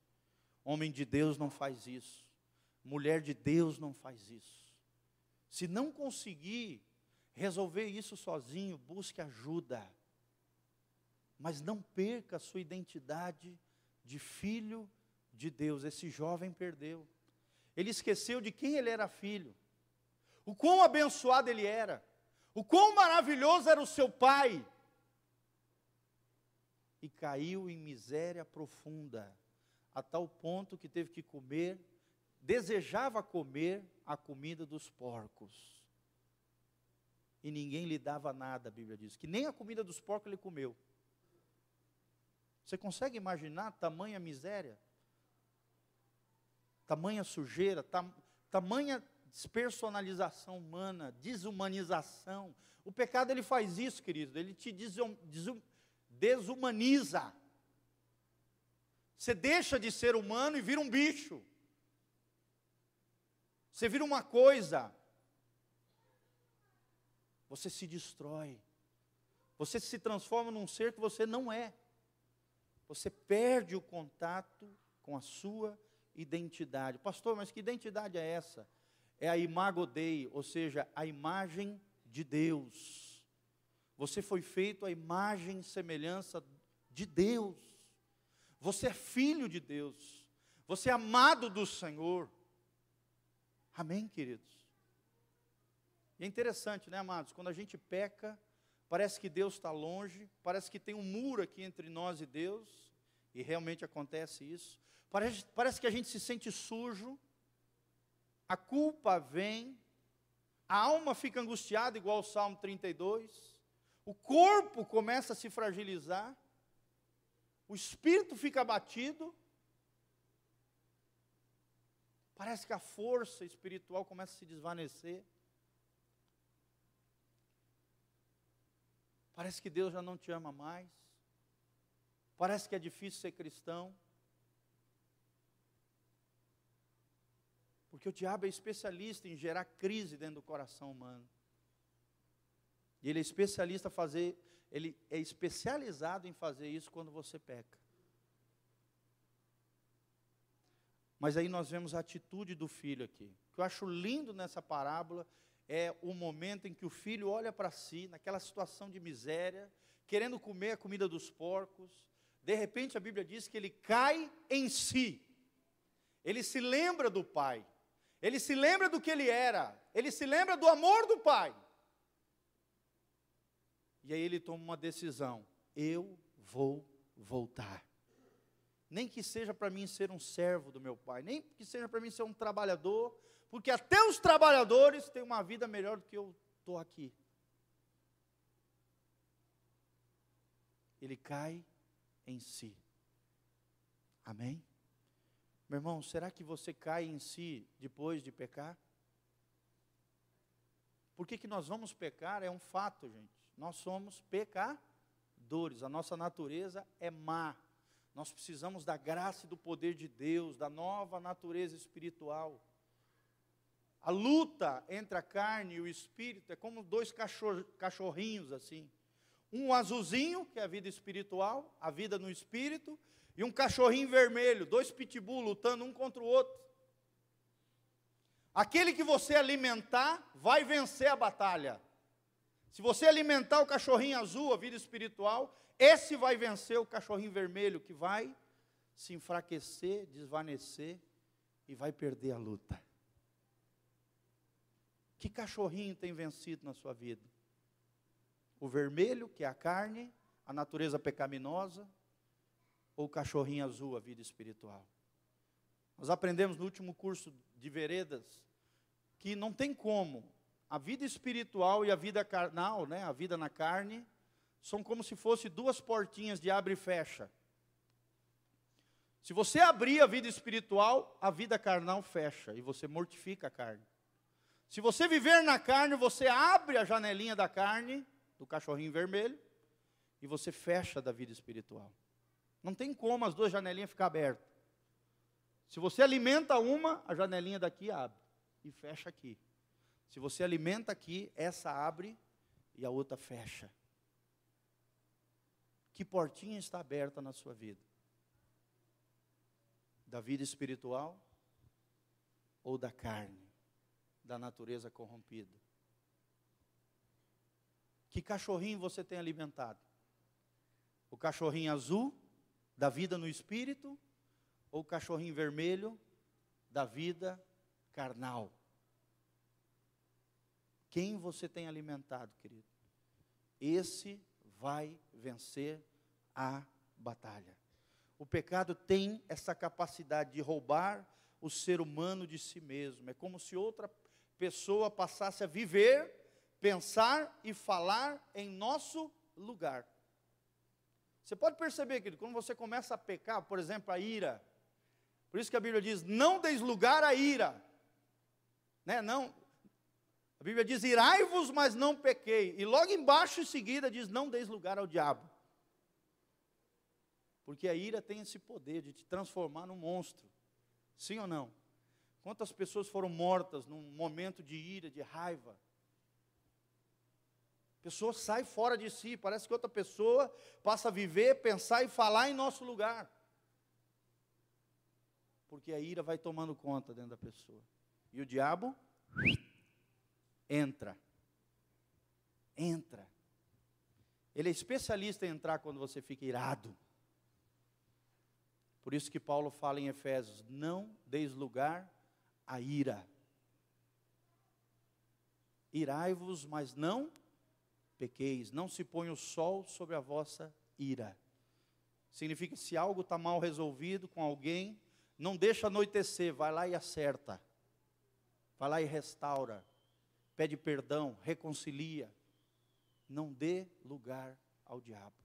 Homem de Deus não faz isso. Mulher de Deus não faz isso. Se não conseguir resolver isso sozinho, busque ajuda. Mas não perca a sua identidade de filho de Deus. Esse jovem perdeu. Ele esqueceu de quem ele era filho o quão abençoado ele era, o quão maravilhoso era o seu pai. E caiu em miséria profunda, a tal ponto que teve que comer, desejava comer a comida dos porcos. E ninguém lhe dava nada, a Bíblia diz, que nem a comida dos porcos ele comeu. Você consegue imaginar tamanha miséria? Tamanha sujeira, tam, tamanha despersonalização humana, desumanização. O pecado ele faz isso, querido, ele te desum, desum, desumaniza. Você deixa de ser humano e vira um bicho. Você vira uma coisa. Você se destrói. Você se transforma num ser que você não é. Você perde o contato com a sua identidade. Pastor, mas que identidade é essa? é a imago Dei, ou seja, a imagem de Deus. Você foi feito à imagem e semelhança de Deus. Você é filho de Deus. Você é amado do Senhor. Amém, queridos? E é interessante, né, amados? Quando a gente peca, parece que Deus está longe, parece que tem um muro aqui entre nós e Deus, e realmente acontece isso. Parece, parece que a gente se sente sujo, a culpa vem, a alma fica angustiada, igual o Salmo 32, o corpo começa a se fragilizar, o espírito fica abatido, parece que a força espiritual começa a se desvanecer. Parece que Deus já não te ama mais. Parece que é difícil ser cristão. Porque o diabo é especialista em gerar crise dentro do coração humano. E ele é especialista fazer, ele é especializado em fazer isso quando você peca. Mas aí nós vemos a atitude do filho aqui. O que eu acho lindo nessa parábola é o momento em que o filho olha para si, naquela situação de miséria, querendo comer a comida dos porcos. De repente a Bíblia diz que ele cai em si. ele se lembra do pai, ele se lembra do que ele era, ele se lembra do amor do pai. E aí ele toma uma decisão: eu vou voltar. Nem que seja para mim ser um servo do meu pai, nem que seja para mim ser um trabalhador, porque até os trabalhadores têm uma vida melhor do que eu estou aqui. Ele cai em si. Amém? Meu irmão, será que você cai em si depois de pecar? Por que, que nós vamos pecar? É um fato, gente. Nós somos pecadores, a nossa natureza é má. Nós precisamos da graça e do poder de Deus, da nova natureza espiritual. A luta entre a carne e o espírito é como dois cachorrinhos assim. Um azulzinho, que é a vida espiritual, a vida no espírito, e um cachorrinho vermelho, dois pitbull lutando um contra o outro. Aquele que você alimentar vai vencer a batalha. Se você alimentar o cachorrinho azul, a vida espiritual, esse vai vencer o cachorrinho vermelho, que vai se enfraquecer, desvanecer e vai perder a luta. Que cachorrinho tem vencido na sua vida? O vermelho, que é a carne, a natureza pecaminosa, ou o cachorrinho azul, a vida espiritual? Nós aprendemos no último curso de veredas que não tem como a vida espiritual e a vida carnal, né, a vida na carne, são como se fossem duas portinhas de abre e fecha. Se você abrir a vida espiritual, a vida carnal fecha e você mortifica a carne. Se você viver na carne, você abre a janelinha da carne, do cachorrinho vermelho, e você fecha da vida espiritual. Não tem como as duas janelinhas ficar abertas. Se você alimenta uma, a janelinha daqui abre e fecha aqui. Se você alimenta aqui, essa abre e a outra fecha. Que portinha está aberta na sua vida? Da vida espiritual ou da carne, da natureza corrompida? Que cachorrinho você tem alimentado? O cachorrinho azul, da vida no espírito, ou o cachorrinho vermelho, da vida carnal? Quem você tem alimentado, querido? Esse vai vencer a batalha. O pecado tem essa capacidade de roubar o ser humano de si mesmo. É como se outra pessoa passasse a viver, pensar e falar em nosso lugar. Você pode perceber, querido, quando você começa a pecar, por exemplo, a ira. Por isso que a Bíblia diz: não deis lugar à ira. Né? Não, a Bíblia diz: irai-vos, mas não pequei. E logo embaixo, em seguida, diz: não deis lugar ao diabo. Porque a ira tem esse poder de te transformar num monstro. Sim ou não? Quantas pessoas foram mortas num momento de ira, de raiva? A pessoa sai fora de si, parece que outra pessoa passa a viver, pensar e falar em nosso lugar. Porque a ira vai tomando conta dentro da pessoa. E o diabo entra. Entra. Ele é especialista em entrar quando você fica irado. Por isso que Paulo fala em Efésios: não deis lugar à ira. Irai-vos, mas não pequeis. Não se põe o sol sobre a vossa ira. Significa que se algo está mal resolvido com alguém, não deixa anoitecer, vai lá e acerta. Vai lá e restaura pede perdão, reconcilia. Não dê lugar ao diabo.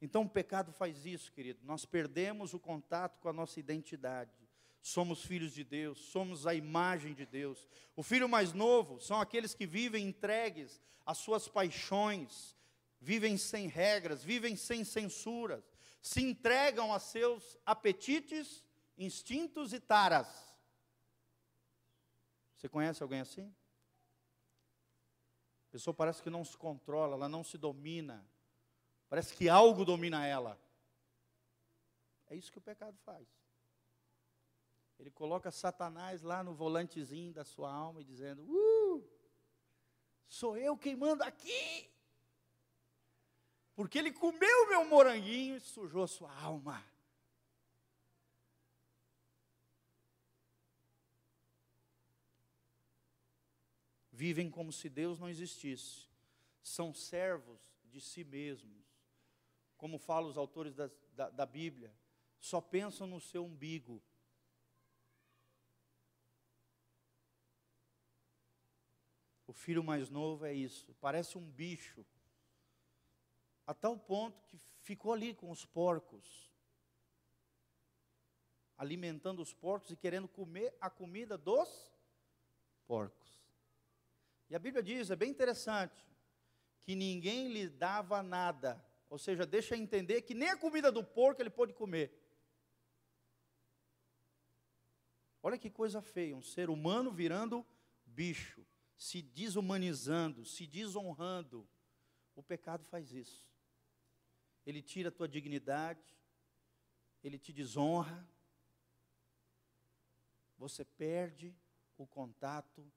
Então o pecado faz isso, querido. Nós perdemos o contato com a nossa identidade. Somos filhos de Deus, somos a imagem de Deus. O filho mais novo são aqueles que vivem entregues às suas paixões, vivem sem regras, vivem sem censuras, se entregam a seus apetites, instintos e taras. Você conhece alguém assim? Pessoa parece que não se controla, ela não se domina. Parece que algo domina ela. É isso que o pecado faz. Ele coloca Satanás lá no volantezinho da sua alma e dizendo: Uh, sou eu quem manda aqui. Porque ele comeu meu moranguinho e sujou a sua alma. Vivem como se Deus não existisse, são servos de si mesmos, como falam os autores da, da, da Bíblia, só pensam no seu umbigo. O filho mais novo é isso, parece um bicho, a tal ponto que ficou ali com os porcos, alimentando os porcos e querendo comer a comida dos porcos. E a Bíblia diz, é bem interessante, que ninguém lhe dava nada, ou seja, deixa entender que nem a comida do porco ele pôde comer. Olha que coisa feia, um ser humano virando bicho, se desumanizando, se desonrando. O pecado faz isso. Ele tira a tua dignidade, ele te desonra, você perde o contato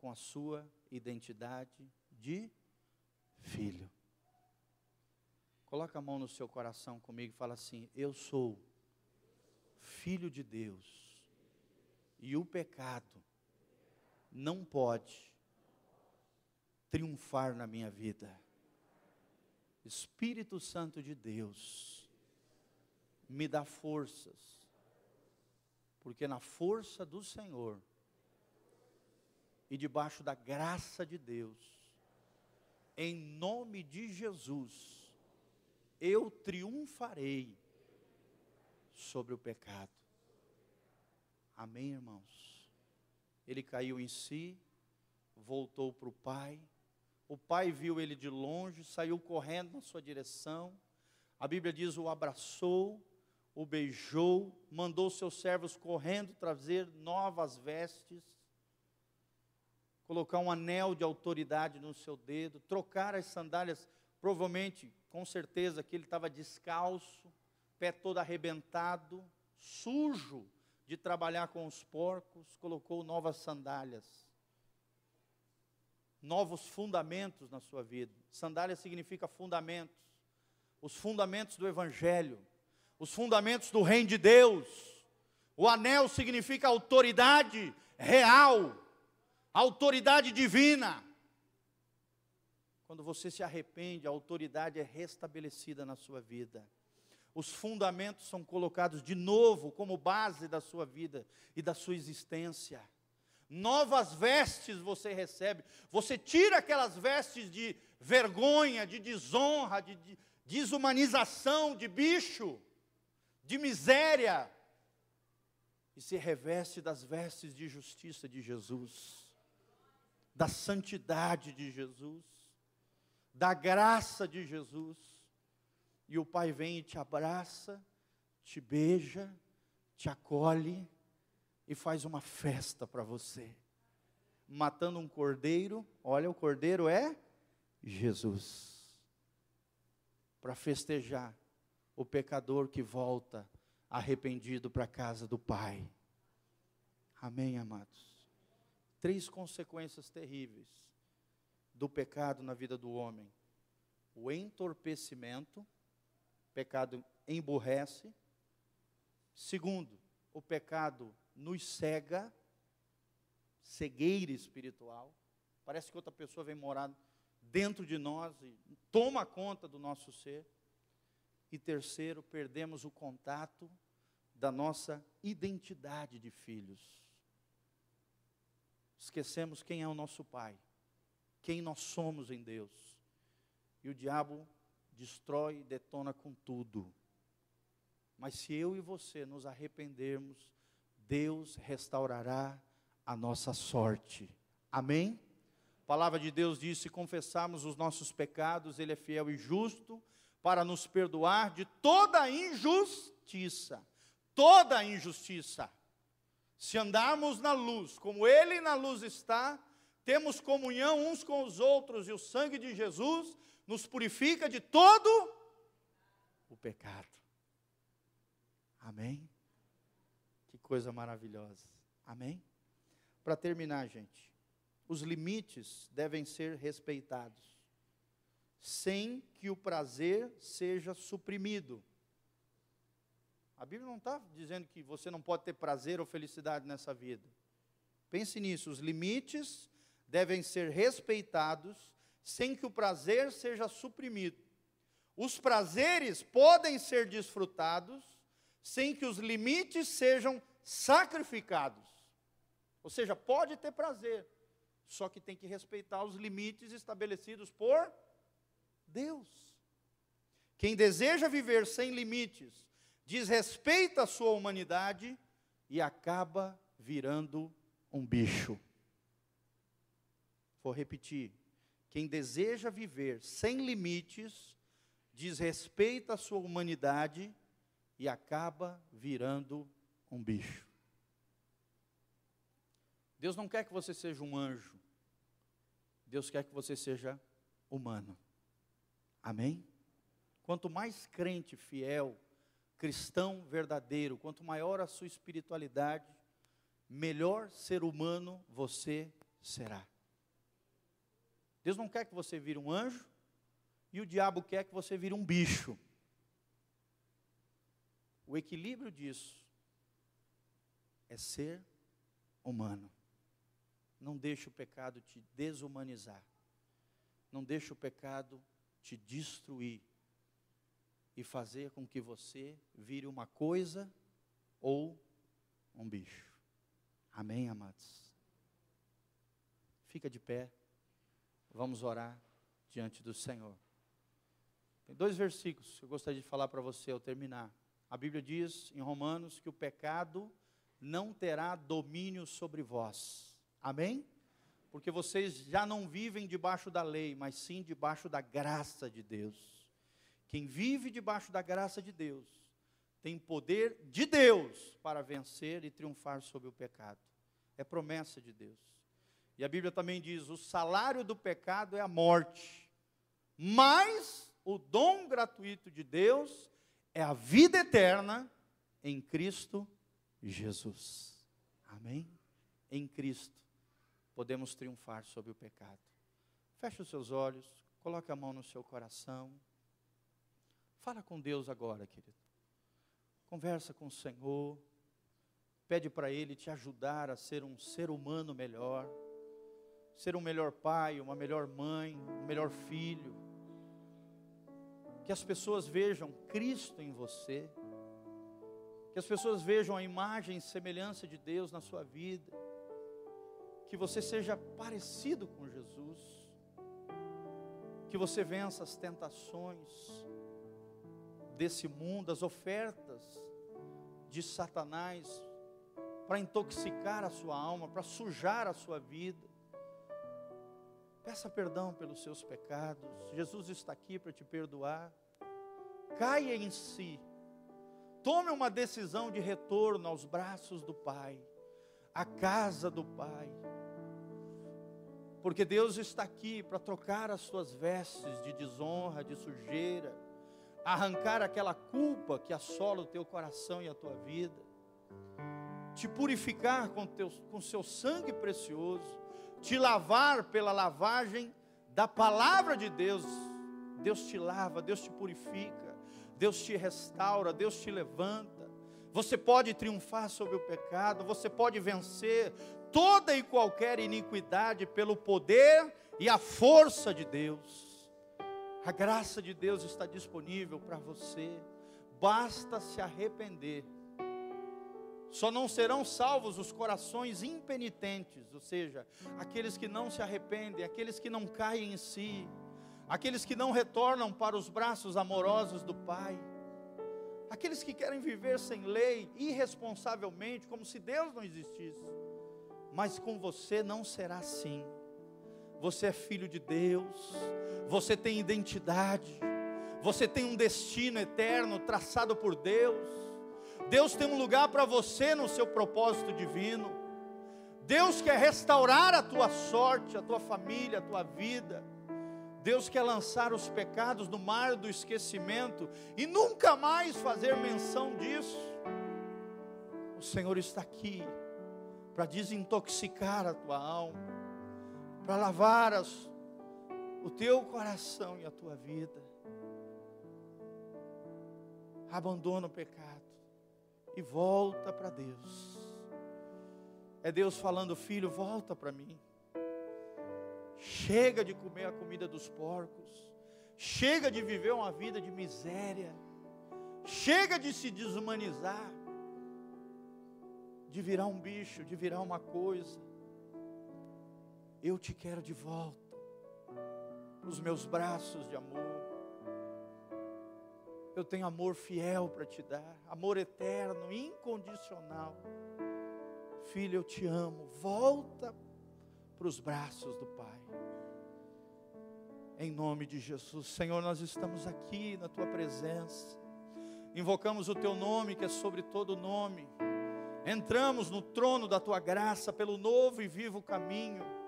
com a sua identidade de filho. Coloca a mão no seu coração comigo e fala assim: Eu sou filho de Deus. E o pecado não pode triunfar na minha vida. Espírito Santo de Deus, me dá forças, porque na força do Senhor e debaixo da graça de Deus, em nome de Jesus, eu triunfarei sobre o pecado. Amém, irmãos? Ele caiu em si, voltou para o Pai. O pai viu ele de longe, saiu correndo na sua direção. A Bíblia diz: o abraçou, o beijou, mandou seus servos correndo trazer novas vestes colocar um anel de autoridade no seu dedo, trocar as sandálias, provavelmente, com certeza, que ele estava descalço, pé todo arrebentado, sujo de trabalhar com os porcos, colocou novas sandálias, novos fundamentos na sua vida. Sandália significa fundamentos, os fundamentos do Evangelho, os fundamentos do Reino de Deus. O anel significa autoridade real, autoridade divina. Quando você se arrepende, a autoridade é restabelecida na sua vida. Os fundamentos são colocados de novo como base da sua vida e da sua existência. Novas vestes você recebe. Você tira aquelas vestes de vergonha, de desonra, de, de desumanização, de bicho, de miséria, e se reveste das vestes de justiça de Jesus da santidade de Jesus, da graça de Jesus. E o Pai vem e te abraça, te beija, te acolhe e faz uma festa para você. Matando um cordeiro, olha, o cordeiro é Jesus. Para festejar o pecador que volta arrependido para a casa do Pai. Amém, amados? Três consequências terríveis do pecado na vida do homem: o entorpecimento, pecado emburrece. Segundo, o pecado nos cega, cegueira espiritual. Parece que outra pessoa vem morar dentro de nós e toma conta do nosso ser. E terceiro, perdemos o contato da nossa identidade de filhos esquecemos quem é o nosso Pai, quem nós somos em Deus. E o diabo destrói e detona com tudo. Mas se eu e você nos arrependermos, Deus restaurará a nossa sorte. Amém? A palavra de Deus diz: se confessarmos os nossos pecados, Ele é fiel e justo para nos perdoar de toda injustiça. Toda injustiça. Se andarmos na luz, como Ele na luz está, temos comunhão uns com os outros, e o sangue de Jesus nos purifica de todo o pecado. Amém? Que coisa maravilhosa. Amém? Para terminar, gente, os limites devem ser respeitados, sem que o prazer seja suprimido. A Bíblia não está dizendo que você não pode ter prazer ou felicidade nessa vida. Pense nisso, os limites devem ser respeitados sem que o prazer seja suprimido. Os prazeres podem ser desfrutados sem que os limites sejam sacrificados. Ou seja, pode ter prazer, só que tem que respeitar os limites estabelecidos por Deus. Quem deseja viver sem limites, desrespeita a sua humanidade e acaba virando um bicho. Vou repetir. Quem deseja viver sem limites, desrespeita a sua humanidade e acaba virando um bicho. Deus não quer que você seja um anjo. Deus quer que você seja humano. Amém? Quanto mais crente, fiel, cristão verdadeiro, quanto maior a sua espiritualidade, melhor ser humano você será. Deus não quer que você vire um anjo, e o diabo quer que você vire um bicho. O equilíbrio disso é ser humano. Não deixe o pecado te desumanizar. Não deixe o pecado te destruir e fazer com que você vire uma coisa ou um bicho. Amém, amados? Fica de pé. Vamos orar diante do Senhor. Tem dois versículos que eu gostaria de falar para você ao terminar. A Bíblia diz em Romanos que o pecado não terá domínio sobre vós. Amém? Porque vocês já não vivem debaixo da lei, mas sim debaixo da graça de Deus. Quem vive debaixo da graça de Deus tem poder de Deus para vencer e triunfar sobre o pecado. É promessa de Deus. E a Bíblia também diz: o salário do pecado é a morte, mas o dom gratuito de Deus é a vida eterna em Cristo Jesus. Amém? Em Cristo podemos triunfar sobre o pecado. Feche os seus olhos, coloque a mão no seu coração. Fala com Deus agora, querido. Conversa com o Senhor. Pede para Ele te ajudar a ser um ser humano melhor ser um melhor pai, uma melhor mãe, um melhor filho. Que as pessoas vejam Cristo em você. Que as pessoas vejam a imagem e semelhança de Deus na sua vida. Que você seja parecido com Jesus. Que você vença as tentações desse mundo, as ofertas de Satanás para intoxicar a sua alma, para sujar a sua vida. Peça perdão pelos seus pecados. Jesus está aqui para te perdoar. Caia em si. Tome uma decisão de retorno aos braços do Pai, à casa do Pai. Porque Deus está aqui para trocar as suas vestes de desonra, de sujeira, arrancar aquela culpa que assola o teu coração e a tua vida, te purificar com, teu, com seu sangue precioso, te lavar pela lavagem da palavra de Deus. Deus te lava, Deus te purifica, Deus te restaura, Deus te levanta. Você pode triunfar sobre o pecado, você pode vencer toda e qualquer iniquidade pelo poder e a força de Deus. A graça de Deus está disponível para você, basta se arrepender só não serão salvos os corações impenitentes, ou seja, aqueles que não se arrependem, aqueles que não caem em si, aqueles que não retornam para os braços amorosos do Pai, aqueles que querem viver sem lei, irresponsavelmente, como se Deus não existisse. Mas com você não será assim. Você é filho de Deus, você tem identidade, você tem um destino eterno traçado por Deus Deus tem um lugar para você no seu propósito divino. Deus quer restaurar a tua sorte, a tua família, a tua vida. Deus quer lançar os pecados no mar do esquecimento e nunca mais fazer menção disso. O Senhor está aqui para desintoxicar a tua alma, para lavar as, o teu coração e a tua vida. Abandona o pecado e volta para Deus. É Deus falando, filho, volta para mim. Chega de comer a comida dos porcos. Chega de viver uma vida de miséria. Chega de se desumanizar. De virar um bicho, de virar uma coisa. Eu te quero de volta. Nos meus braços de amor. Eu tenho amor fiel para te dar, amor eterno, incondicional. Filho, eu te amo. Volta para os braços do Pai. Em nome de Jesus, Senhor, nós estamos aqui na tua presença. Invocamos o teu nome, que é sobre todo nome. Entramos no trono da tua graça pelo novo e vivo caminho.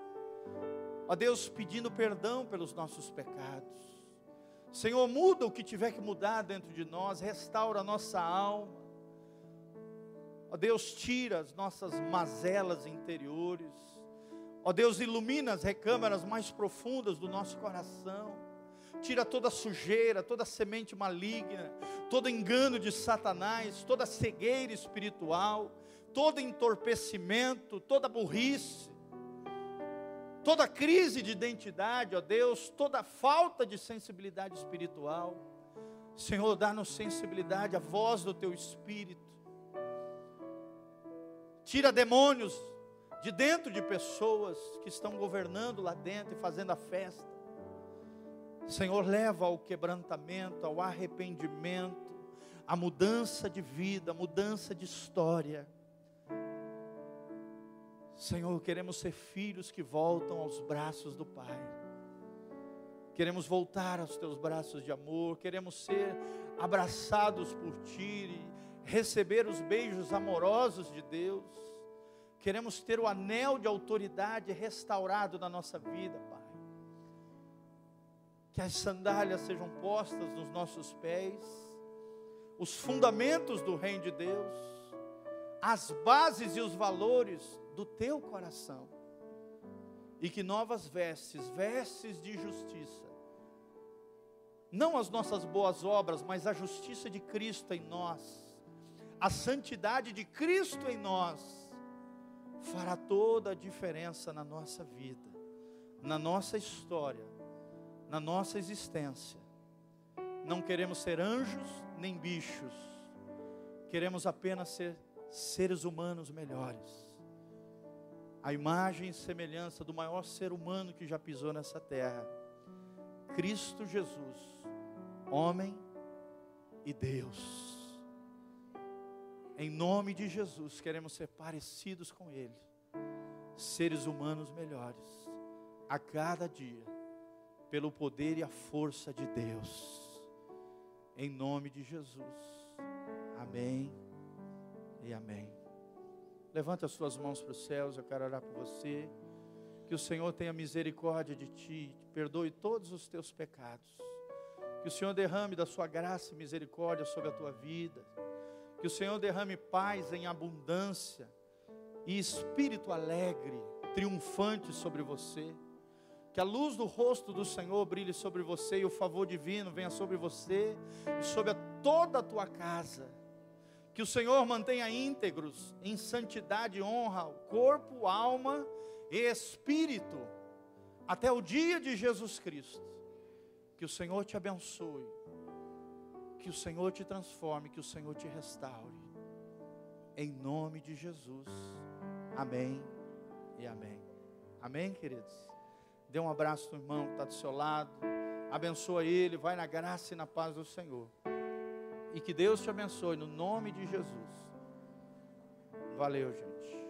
Ó Deus, pedindo perdão pelos nossos pecados. Senhor, muda o que tiver que mudar dentro de nós, restaura a nossa alma. Ó Deus, tira as nossas mazelas interiores. Ó Deus, ilumina as recâmaras mais profundas do nosso coração. Tira toda sujeira, toda semente maligna, todo engano de Satanás, toda cegueira espiritual, todo entorpecimento, toda burrice toda crise de identidade, ó Deus, toda falta de sensibilidade espiritual. Senhor, dá-nos sensibilidade à voz do teu espírito. Tira demônios de dentro de pessoas que estão governando lá dentro e fazendo a festa. Senhor, leva ao quebrantamento, ao arrependimento, à mudança de vida, mudança de história. Senhor, queremos ser filhos que voltam aos braços do Pai. Queremos voltar aos teus braços de amor, queremos ser abraçados por ti, receber os beijos amorosos de Deus. Queremos ter o anel de autoridade restaurado na nossa vida, Pai. Que as sandálias sejam postas nos nossos pés, os fundamentos do reino de Deus, as bases e os valores do teu coração. E que novas vestes, vestes de justiça, não as nossas boas obras, mas a justiça de Cristo em nós, a santidade de Cristo em nós, fará toda a diferença na nossa vida, na nossa história, na nossa existência. Não queremos ser anjos nem bichos, queremos apenas ser seres humanos melhores a imagem e semelhança do maior ser humano que já pisou nessa terra, Cristo Jesus, homem e Deus. Em nome de Jesus, queremos ser parecidos com Ele, seres humanos melhores, a cada dia, pelo poder e a força de Deus. Em nome de Jesus. Amém e amém. Levanta as suas mãos para os céus, eu quero orar por você. Que o Senhor tenha misericórdia de ti, perdoe todos os teus pecados. Que o Senhor derrame da sua graça e misericórdia sobre a tua vida. Que o Senhor derrame paz em abundância e espírito alegre, triunfante sobre você. Que a luz do rosto do Senhor brilhe sobre você e o favor divino venha sobre você e sobre toda a tua casa que o Senhor mantenha íntegros em santidade e honra o corpo, alma e espírito até o dia de Jesus Cristo. Que o Senhor te abençoe, que o Senhor te transforme, que o Senhor te restaure. Em nome de Jesus. Amém e amém. Amém, queridos? Dê um abraço no irmão que está do seu lado. Abençoa ele, vai na graça e na paz do Senhor. E que Deus te abençoe no nome de Jesus. Valeu, gente.